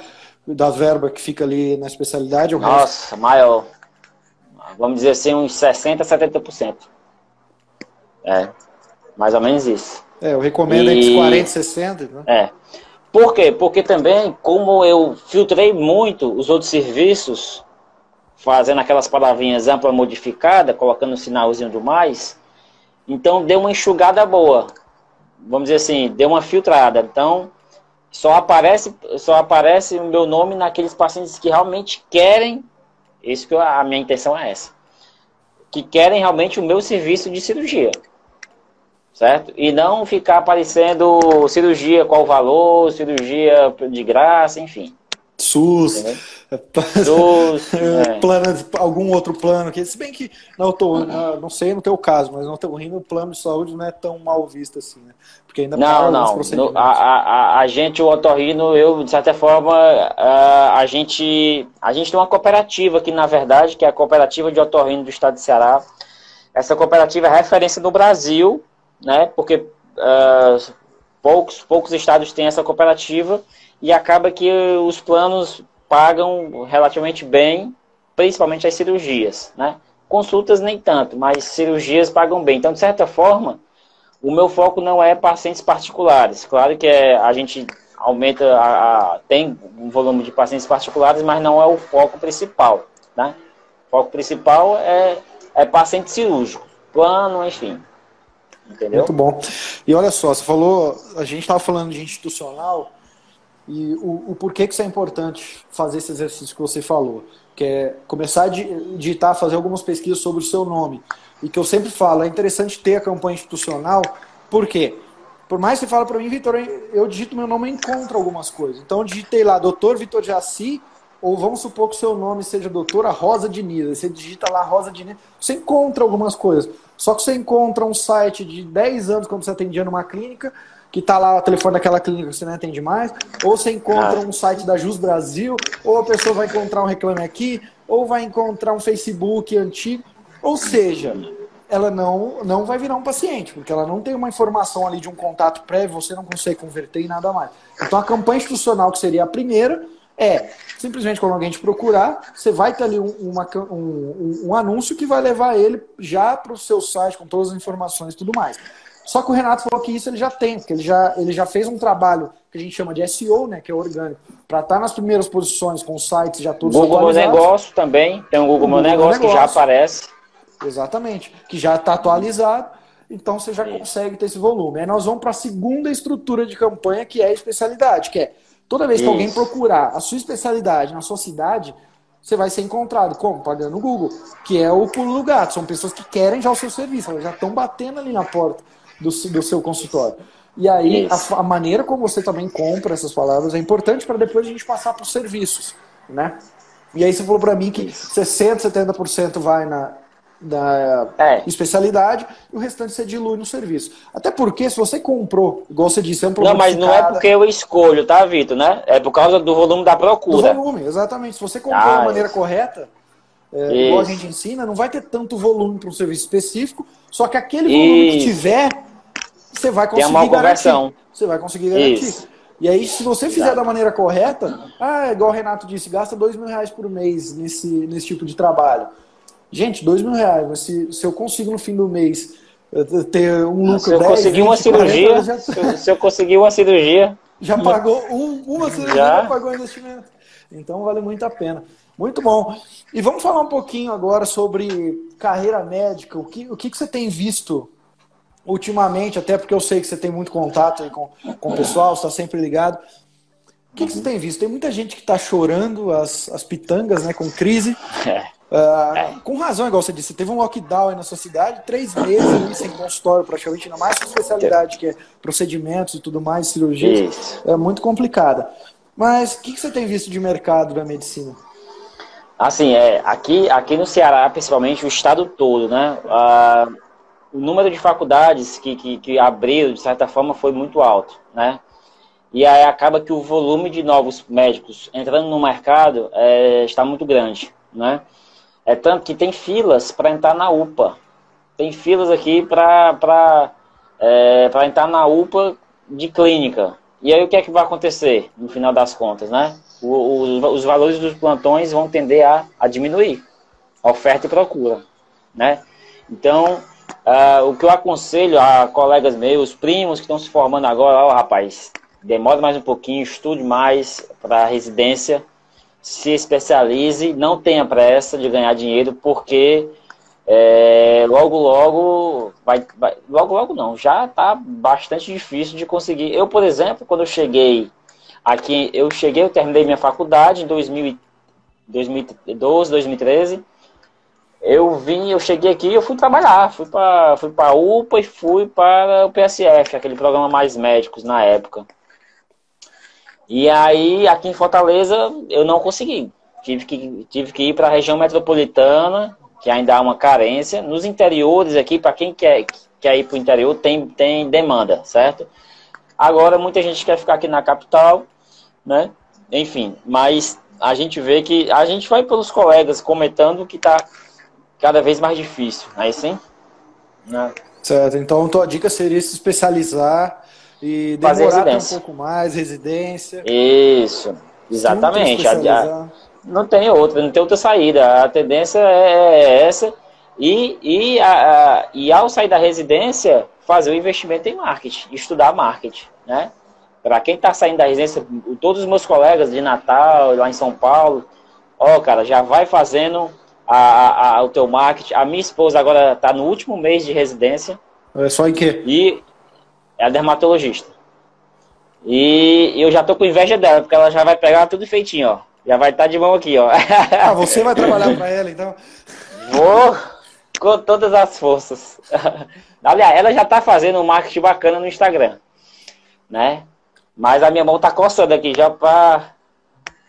B: Das verbas que fica ali na especialidade?
A: Nossa, resto? maior. vamos dizer assim, uns 60%, 70%. É, mais ou menos isso.
B: É, eu recomendo e... entre 40 e 60. Né?
A: É. Por quê? Porque também, como eu filtrei muito os outros serviços, fazendo aquelas palavrinhas ampla modificada, colocando um sinalzinho do mais, então deu uma enxugada boa. Vamos dizer assim, deu uma filtrada. Então, só aparece, só aparece o meu nome naqueles pacientes que realmente querem, isso que eu, a minha intenção é essa, que querem realmente o meu serviço de cirurgia certo? E não ficar aparecendo cirurgia qual valor, cirurgia de graça, enfim.
B: SUS, SUS é. plano, algum outro plano, que se bem que não, tô, não sei no teu caso, mas no teu rindo o plano de saúde não é tão mal visto assim, né?
A: Porque ainda não, não. No, a, a, a gente, o otorrino, eu de certa forma, a, a gente a gente tem uma cooperativa aqui na verdade, que é a cooperativa de otorrino do Estado de Ceará. Essa cooperativa é referência no Brasil né? Porque uh, poucos, poucos estados têm essa cooperativa e acaba que os planos pagam relativamente bem, principalmente as cirurgias, né? Consultas nem tanto, mas cirurgias pagam bem. Então, de certa forma, o meu foco não é pacientes particulares. Claro que é, a gente aumenta, a, a, tem um volume de pacientes particulares, mas não é o foco principal, né? O foco principal é, é paciente cirúrgico, plano, enfim. Entendeu?
B: Muito bom. E olha só, você falou, a gente estava falando de institucional e o, o porquê que isso é importante fazer esse exercício que você falou, que é começar a digitar, fazer algumas pesquisas sobre o seu nome. E que eu sempre falo, é interessante ter a campanha institucional, por quê? Por mais que você fale para mim, Vitor, eu digito meu nome e encontro algumas coisas. Então eu digitei lá, doutor Vitor Jaci, ou vamos supor que seu nome seja doutora Rosa Diniz, você digita lá Rosa Diniz, você encontra algumas coisas. Só que você encontra um site de 10 anos quando você atendia numa clínica, que está lá o telefone daquela clínica que você não atende mais, ou você encontra um site da Jus Brasil, ou a pessoa vai encontrar um reclame aqui, ou vai encontrar um Facebook antigo. Ou seja, ela não, não vai virar um paciente, porque ela não tem uma informação ali de um contato prévio, você não consegue converter em nada mais. Então a campanha institucional, que seria a primeira, é simplesmente quando alguém te procurar, você vai ter ali um, uma, um, um, anúncio que vai levar ele já para o seu site com todas as informações e tudo mais. Só que o Renato falou que isso ele já tem, porque ele já, ele já fez um trabalho que a gente chama de SEO, né, que é orgânico, para estar tá nas primeiras posições com sites já todos
A: Google Meu Negócio também, tem um Google, Meu Negócio, Negócio, que já aparece.
B: Exatamente, que já está atualizado, então você já consegue ter esse volume. Aí nós vamos para a segunda estrutura de campanha, que é a especialidade, que é Toda vez que Isso. alguém procurar a sua especialidade na sua cidade, você vai ser encontrado. Como? Pagando no Google, que é o pulo do gato. São pessoas que querem já o seu serviço, elas já estão batendo ali na porta do, do seu consultório. E aí, a, a, maneira como você também compra essas palavras é importante para depois a gente passar para os serviços, né? E aí você falou para mim que 60%, 70% vai na, da é. especialidade e o restante você dilui no serviço. Até porque, se você comprou, igual você disse, é um
A: Não, mas não é porque eu escolho, tá, Vitor, né? É por causa do volume da procura.
B: Do volume, exatamente. Se você comprou ah, da maneira correta, é, igual a gente ensina, não vai ter tanto volume para um serviço específico, só que aquele volume isso. que tiver, você vai conseguir garantir. Você vai conseguir garantir. Isso. E aí, se você fizer Exato. da maneira correta, ah, igual o Renato disse, gasta dois mil reais por mês nesse, nesse tipo de trabalho. Gente, dois mil reais, mas se, se eu consigo no fim do mês ter um lucro
A: se eu 10, conseguir 20, uma cirurgia, 40, já... se, se eu conseguir uma cirurgia,
B: já pagou um, uma cirurgia, já? já pagou o investimento. Então vale muito a pena. Muito bom. E vamos falar um pouquinho agora sobre carreira médica. O que, o que, que você tem visto ultimamente, até porque eu sei que você tem muito contato com, com o pessoal, está sempre ligado. O que, que você tem visto? Tem muita gente que está chorando as, as pitangas, né, com crise. Uh, com razão, igual você disse, teve um lockdown aí na sua cidade, três meses sem consultório praticamente, ainda mais com especialidade, que é procedimentos e tudo mais, cirurgias, é muito complicada. Mas o que, que, você tem visto de mercado da medicina?
A: Assim, é, aqui, aqui no Ceará, principalmente, o estado todo, né? Uh, o número de faculdades que, que, que abriram, de certa forma, foi muito alto, né? E aí acaba que o volume de novos médicos entrando no mercado é, está muito grande, né? É tanto que tem filas para entrar na UPA. Tem filas aqui para é, entrar na UPA de clínica. E aí o que é que vai acontecer no final das contas, né? O, o, os valores dos plantões vão tender a, a diminuir. oferta e procura, né? Então, uh, o que eu aconselho a colegas meus, primos que estão se formando agora, ó, rapaz, demora mais um pouquinho, estude mais para a residência, se especialize, não tenha pressa de ganhar dinheiro, porque é, logo, logo, vai, vai, logo, logo não, já está bastante difícil de conseguir. Eu, por exemplo, quando eu cheguei aqui, eu cheguei, eu terminei minha faculdade em 2000, 2012, 2013, eu vim, eu cheguei aqui eu fui trabalhar, fui para fui a UPA e fui para o PSF, aquele programa Mais Médicos na época. E aí, aqui em Fortaleza, eu não consegui. Tive que, tive que ir para a região metropolitana, que ainda há uma carência. Nos interiores aqui, para quem quer, quer ir para o interior, tem, tem demanda, certo? Agora, muita gente quer ficar aqui na capital, né? Enfim, mas a gente vê que a gente vai pelos colegas comentando que está cada vez mais difícil, aí sim?
B: Né? Certo, então tua dica seria se especializar e demorar um pouco mais, residência.
A: Isso, exatamente. não tem outra, não tem outra saída. A tendência é, é essa. E, e, a, a, e ao sair da residência, fazer o investimento em marketing, estudar marketing, né? Para quem está saindo da residência, todos os meus colegas de Natal, lá em São Paulo, ó, cara, já vai fazendo a, a, o teu marketing. A minha esposa agora está no último mês de residência.
B: É só em quê?
A: E é a dermatologista. E eu já tô com inveja dela, porque ela já vai pegar tudo feitinho, ó. Já vai estar tá de mão aqui, ó.
B: Ah, você vai trabalhar para ela, então?
A: Vou com todas as forças. Aliás, ela já tá fazendo um marketing bacana no Instagram, né? Mas a minha mão tá coçando aqui já para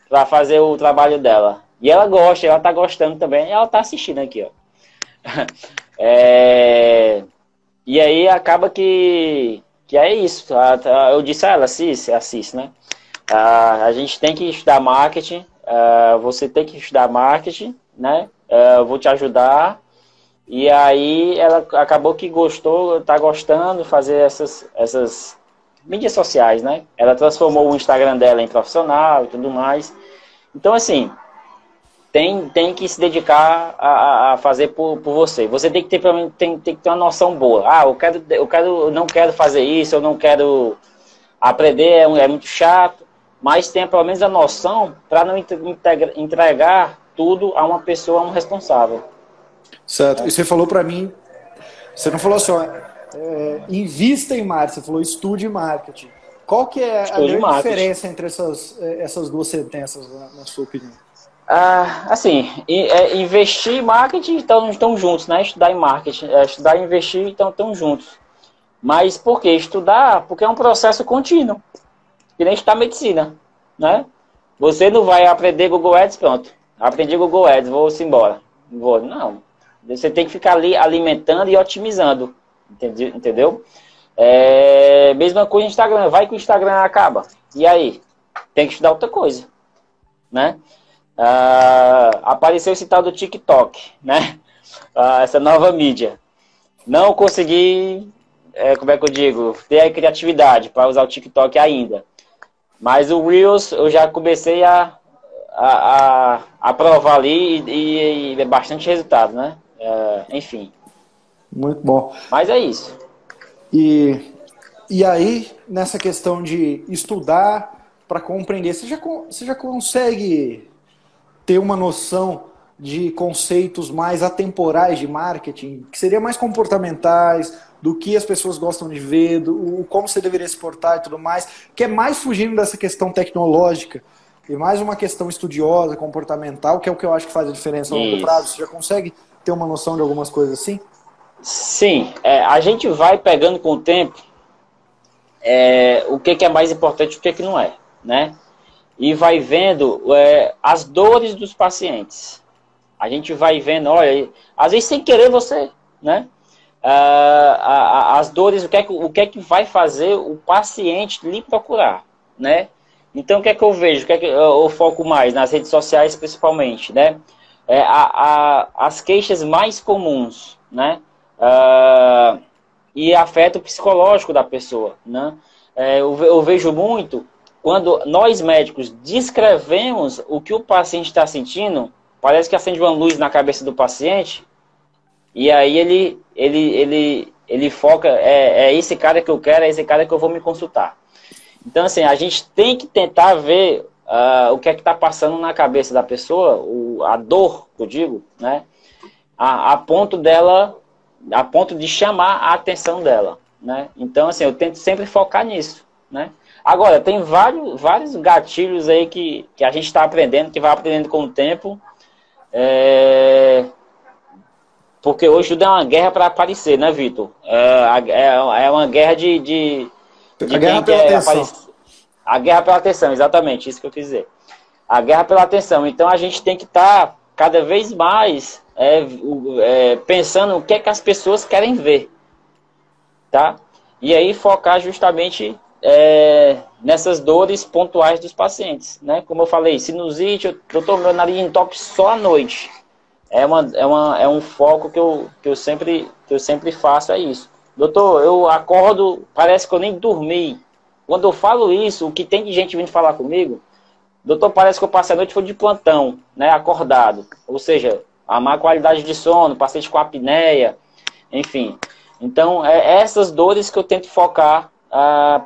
A: para fazer o trabalho dela. E ela gosta, ela tá gostando também, ela tá assistindo aqui, ó. É... E aí acaba que, que é isso. Eu disse a ela, assiste, assiste, né? A gente tem que estudar marketing, você tem que estudar marketing, né? Eu vou te ajudar. E aí ela acabou que gostou, tá gostando de fazer essas, essas mídias sociais, né? Ela transformou o Instagram dela em profissional e tudo mais. Então, assim, tem, tem que se dedicar a, a fazer por, por você. Você tem que ter tem, tem que ter uma noção boa. Ah, eu quero, eu quero, eu não quero fazer isso, eu não quero aprender, é, é muito chato, mas tenha pelo menos a noção para não entregar tudo a uma pessoa, a um responsável.
B: Certo. É. E você falou para mim, você não falou assim, ó, é, invista em marketing, você falou estude marketing. Qual que é a grande diferença entre essas, é, essas duas sentenças, na, na sua opinião?
A: Ah, assim, é, investir em marketing estão, estão juntos, né? Estudar em marketing, estudar e investir estão, estão juntos. Mas por que estudar? Porque é um processo contínuo. Que nem estudar medicina, né? Você não vai aprender Google Ads, pronto. Aprendi Google Ads, vou-se embora. Vou. Não. Você tem que ficar ali alimentando e otimizando. Entendeu? É, mesma coisa no Instagram. Vai que o Instagram acaba. E aí? Tem que estudar outra coisa. Né? uh, apareceu esse tal do TikTok, né? Uh, essa nova mídia. Não consegui, é, como é que eu digo, ter a criatividade para usar o TikTok ainda. Mas o Reels eu já comecei a, a, a, a ali e, e, é bastante resultado, né? Uh, enfim.
B: Muito bom.
A: Mas é isso.
B: E, e aí, nessa questão de estudar para compreender, você já, você já consegue ter uma noção de conceitos mais atemporais de marketing, que seria mais comportamentais, do que as pessoas gostam de ver, do como você deveria exportar e tudo mais, que é mais fugindo dessa questão tecnológica e mais uma questão estudiosa, comportamental, que é o que eu acho que faz a diferença ao longo prazo. Você já consegue ter uma noção de algumas coisas assim?
A: Sim, é, a gente vai pegando com o tempo é, o que, que, é mais importante e o que, que não é, né? e vai vendo é, as dores dos pacientes. A gente vai vendo, olha, às vezes sem querer você, né? Ah, as dores, o que, é que, o que é que vai fazer o paciente lhe procurar, né? Então, o que é que eu vejo? O que é que eu foco mais nas redes sociais, principalmente, né? É, a, a, as queixas mais comuns, né? Ah, e afeta o psicológico da pessoa, né? É, eu, eu vejo muito quando nós médicos descrevemos o que o paciente está sentindo, parece que acende uma luz na cabeça do paciente, e aí ele, ele, ele, ele foca, é, é esse cara que eu quero, é esse cara que eu vou me consultar. Então, assim, a gente tem que tentar ver uh, o que é que está passando na cabeça da pessoa, o, a dor, eu digo, né? A, a, ponto dela, a ponto de chamar a atenção dela, né? Então, assim, eu tento sempre focar nisso, né? Agora, tem vários, vários gatilhos aí que, que a gente está aprendendo, que vai aprendendo com o tempo. É... Porque hoje tudo é uma guerra para aparecer, né, Vitor? É, é, é, uma guerra de. de,
B: de a guerra pela atenção.
A: A guerra pela atenção, exatamente, isso que eu quis dizer. A guerra pela atenção. Então a gente tem que estar tá cada vez mais é, é, pensando o que é que as pessoas querem ver. Tá? E aí focar justamente é, nessas dores pontuais dos pacientes. Né? Como eu falei, sinusite, eu, eu tô meu nariz entope só à noite. É, uma, é, uma, é um foco que eu, que, eu sempre, que eu sempre faço, é isso. Doutor, eu acordo, parece que eu nem dormi. Quando eu falo isso, o que tem de gente vindo falar comigo, doutor, parece que eu passei a noite foi de plantão, né, acordado. Ou seja, a má qualidade de sono, paciente com apneia, enfim. Então, é essas dores que eu tento focar ah,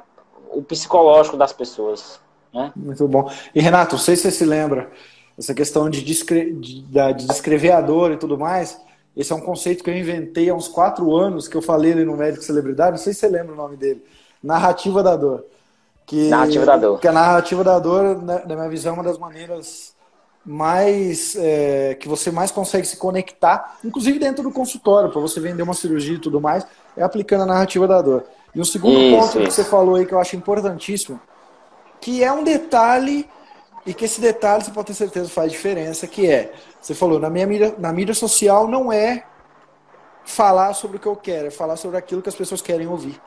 A: o psicológico das pessoas. Né?
B: Muito bom. E Renato, não sei se você se lembra, essa questão de, descre de, de descrever a dor e tudo mais, esse é um conceito que eu inventei há uns quatro anos, que eu falei ali no Médico Celebridade, não sei se você lembra o nome dele. Narrativa da dor.
A: Que, narrativa da dor.
B: Que a narrativa da dor, né, na minha visão, é uma das maneiras mais é, que você mais consegue se conectar, inclusive dentro do consultório, para você vender uma cirurgia e tudo mais, é aplicando a narrativa da dor. E um segundo isso, ponto isso. que você falou aí que eu acho importantíssimo, que é um detalhe e que esse detalhe você pode ter certeza faz diferença, que é, você falou, na minha mídia, na mídia social não é falar sobre o que eu quero, é falar sobre aquilo que as pessoas querem ouvir.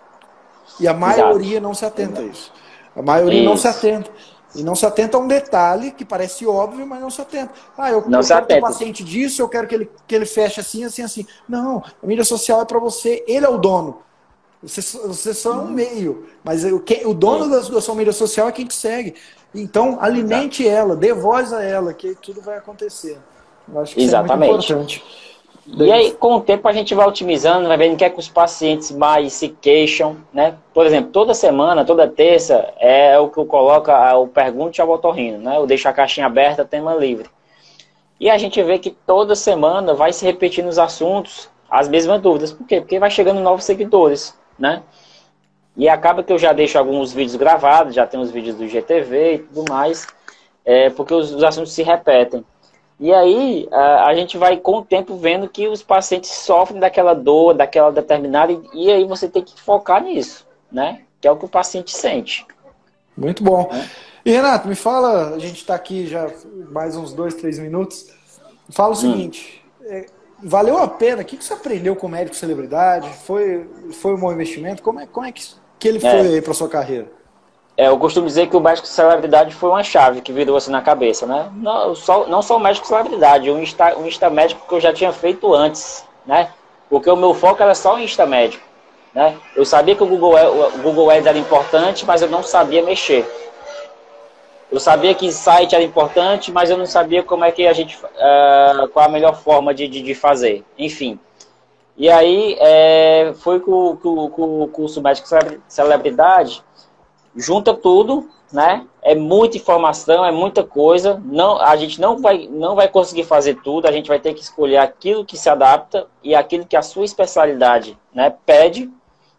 B: E a maioria Exato. não se atenta a isso. A maioria isso. não se atenta. E não se atenta a um detalhe que parece óbvio, mas não se atenta. Ah, eu, não eu quero ter paciente disso, eu quero que ele, que ele feche assim, assim, assim. Não, a mídia social é para você, ele é o dono. Você, você só é um meio. Mas o, que, o dono da, da sua mídia social é quem te segue. Então, alimente Exato. ela, dê voz a ela, que tudo vai acontecer. Eu acho que Exatamente. isso é muito importante.
A: E aí, com o tempo, a gente vai otimizando, vai vendo o que é que os pacientes mais se queixam, né? Por exemplo, toda semana, toda terça, é o que eu coloco, o pergunte ao otorrino, né? Eu deixo a caixinha aberta, tema livre. E a gente vê que toda semana vai se repetindo os assuntos, as mesmas dúvidas. Por quê? Porque vai chegando novos seguidores, né? E acaba que eu já deixo alguns vídeos gravados, já tem os vídeos do GTV e tudo mais, é, porque os, os assuntos se repetem. E aí a, a, gente vai com o tempo vendo que os pacientes sofrem daquela dor, daquela determinada, e, aí você tem que focar nisso, né? Que é o que o paciente sente.
B: Muito bom. É. E Renato, me fala, a gente está aqui já mais uns dois, três minutos. Fala o hum. seguinte: é, valeu a pena? O que, que você aprendeu com o médico celebridade? Foi, foi um bom investimento? Como é, como é que, que ele é. foi é. para sua carreira?
A: É, eu costumo dizer que o médico celebridade foi uma chave que virou assim na cabeça, né? Não só, não só o médico celebridade, um insta, um insta médico que eu já tinha feito antes, né? Porque o meu foco era só o insta médico, né? Eu sabia que o Google, o Google Ads era importante, mas eu não sabia mexer. Eu sabia que site era importante, mas eu não sabia como é que a gente, uh, qual a melhor forma de, de, de fazer. Enfim. E aí é, foi com, com, com o curso médico celebridade junta tudo, né? É muita informação, é muita coisa. Não, a gente não vai, não vai conseguir fazer tudo. A gente vai ter que escolher aquilo que se adapta e aquilo que a sua especialidade, né, pede,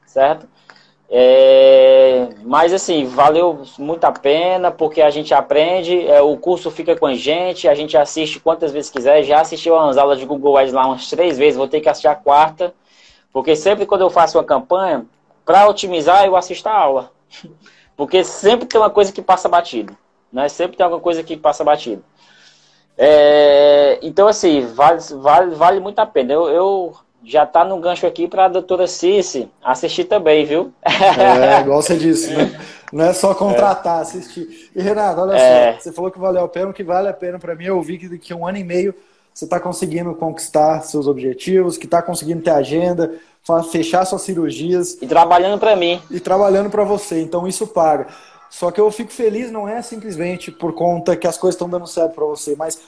A: certo? É, mas assim, valeu muito a pena, porque a gente aprende, é, o curso fica com a gente, a gente assiste quantas vezes quiser. Já assistiu as aulas de Google Ads lá umas três vezes, vou ter que assistir a quarta, porque sempre quando eu faço uma campanha, para otimizar, eu assisto a aula. Porque sempre tem uma coisa que passa batido. Né? Sempre tem alguma coisa que passa batido. É, então, assim, vale, vale, vale muito a pena. Eu, eu já tá no gancho aqui para a doutora Cici assistir também, viu?
B: É, igual você disse, né? Não é só contratar, é. assistir. E Renato, olha é. só, você falou que valeu a pena, o que vale a pena para mim, eu vi que daqui a um ano e meio você está conseguindo conquistar seus objetivos, que está conseguindo ter agenda, fechar suas cirurgias.
A: E trabalhando para mim.
B: E trabalhando para você. Então isso paga. Só que eu fico feliz, não é simplesmente por conta que as coisas estão dando certo para você, mas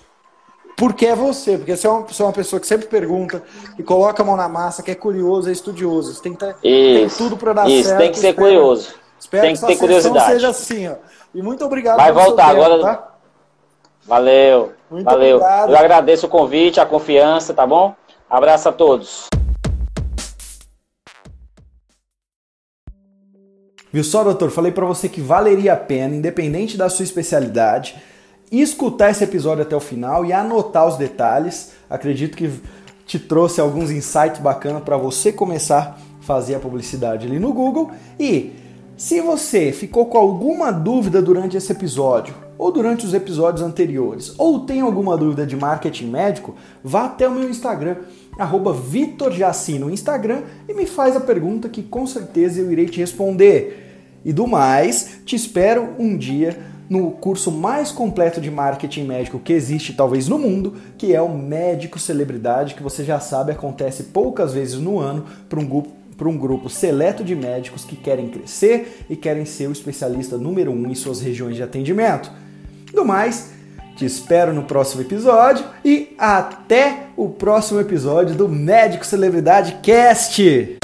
B: porque é você, porque você é, uma, você é uma pessoa que sempre pergunta, que coloca a mão na massa, que é curioso, é estudioso. Você tem, que ter, tem tudo para dar
A: isso,
B: certo.
A: tem que ser
B: espero,
A: curioso.
B: Espero
A: tem que, que ter curiosidade.
B: seja assim, ó. E muito obrigado
A: Vai voltar tempo, agora. Tá? Valeu.
B: Muito
A: valeu.
B: Obrigado.
A: Eu agradeço o convite, a confiança, tá bom? Abraço a todos.
B: Viu só, doutor? Falei para você que valeria a pena, independente da sua especialidade, escutar esse episódio até o final e anotar os detalhes. Acredito que te trouxe alguns insights bacanas para você começar a fazer a publicidade ali no Google. E se você ficou com alguma dúvida durante esse episódio, ou durante os episódios anteriores, ou tem alguma dúvida de marketing médico, vá até o meu Instagram, arroba VitorJaci no Instagram e me faz a pergunta que com certeza eu irei te responder. E do mais, te espero um dia no curso mais completo de marketing médico que existe talvez no mundo, que é o Médico Celebridade, que você já sabe acontece poucas vezes no ano para um grupo para um grupo seleto de médicos que querem crescer e querem ser o especialista número um em suas regiões de atendimento. Do mais, te espero no próximo episódio e até o próximo episódio do Médico Celebridade Cast.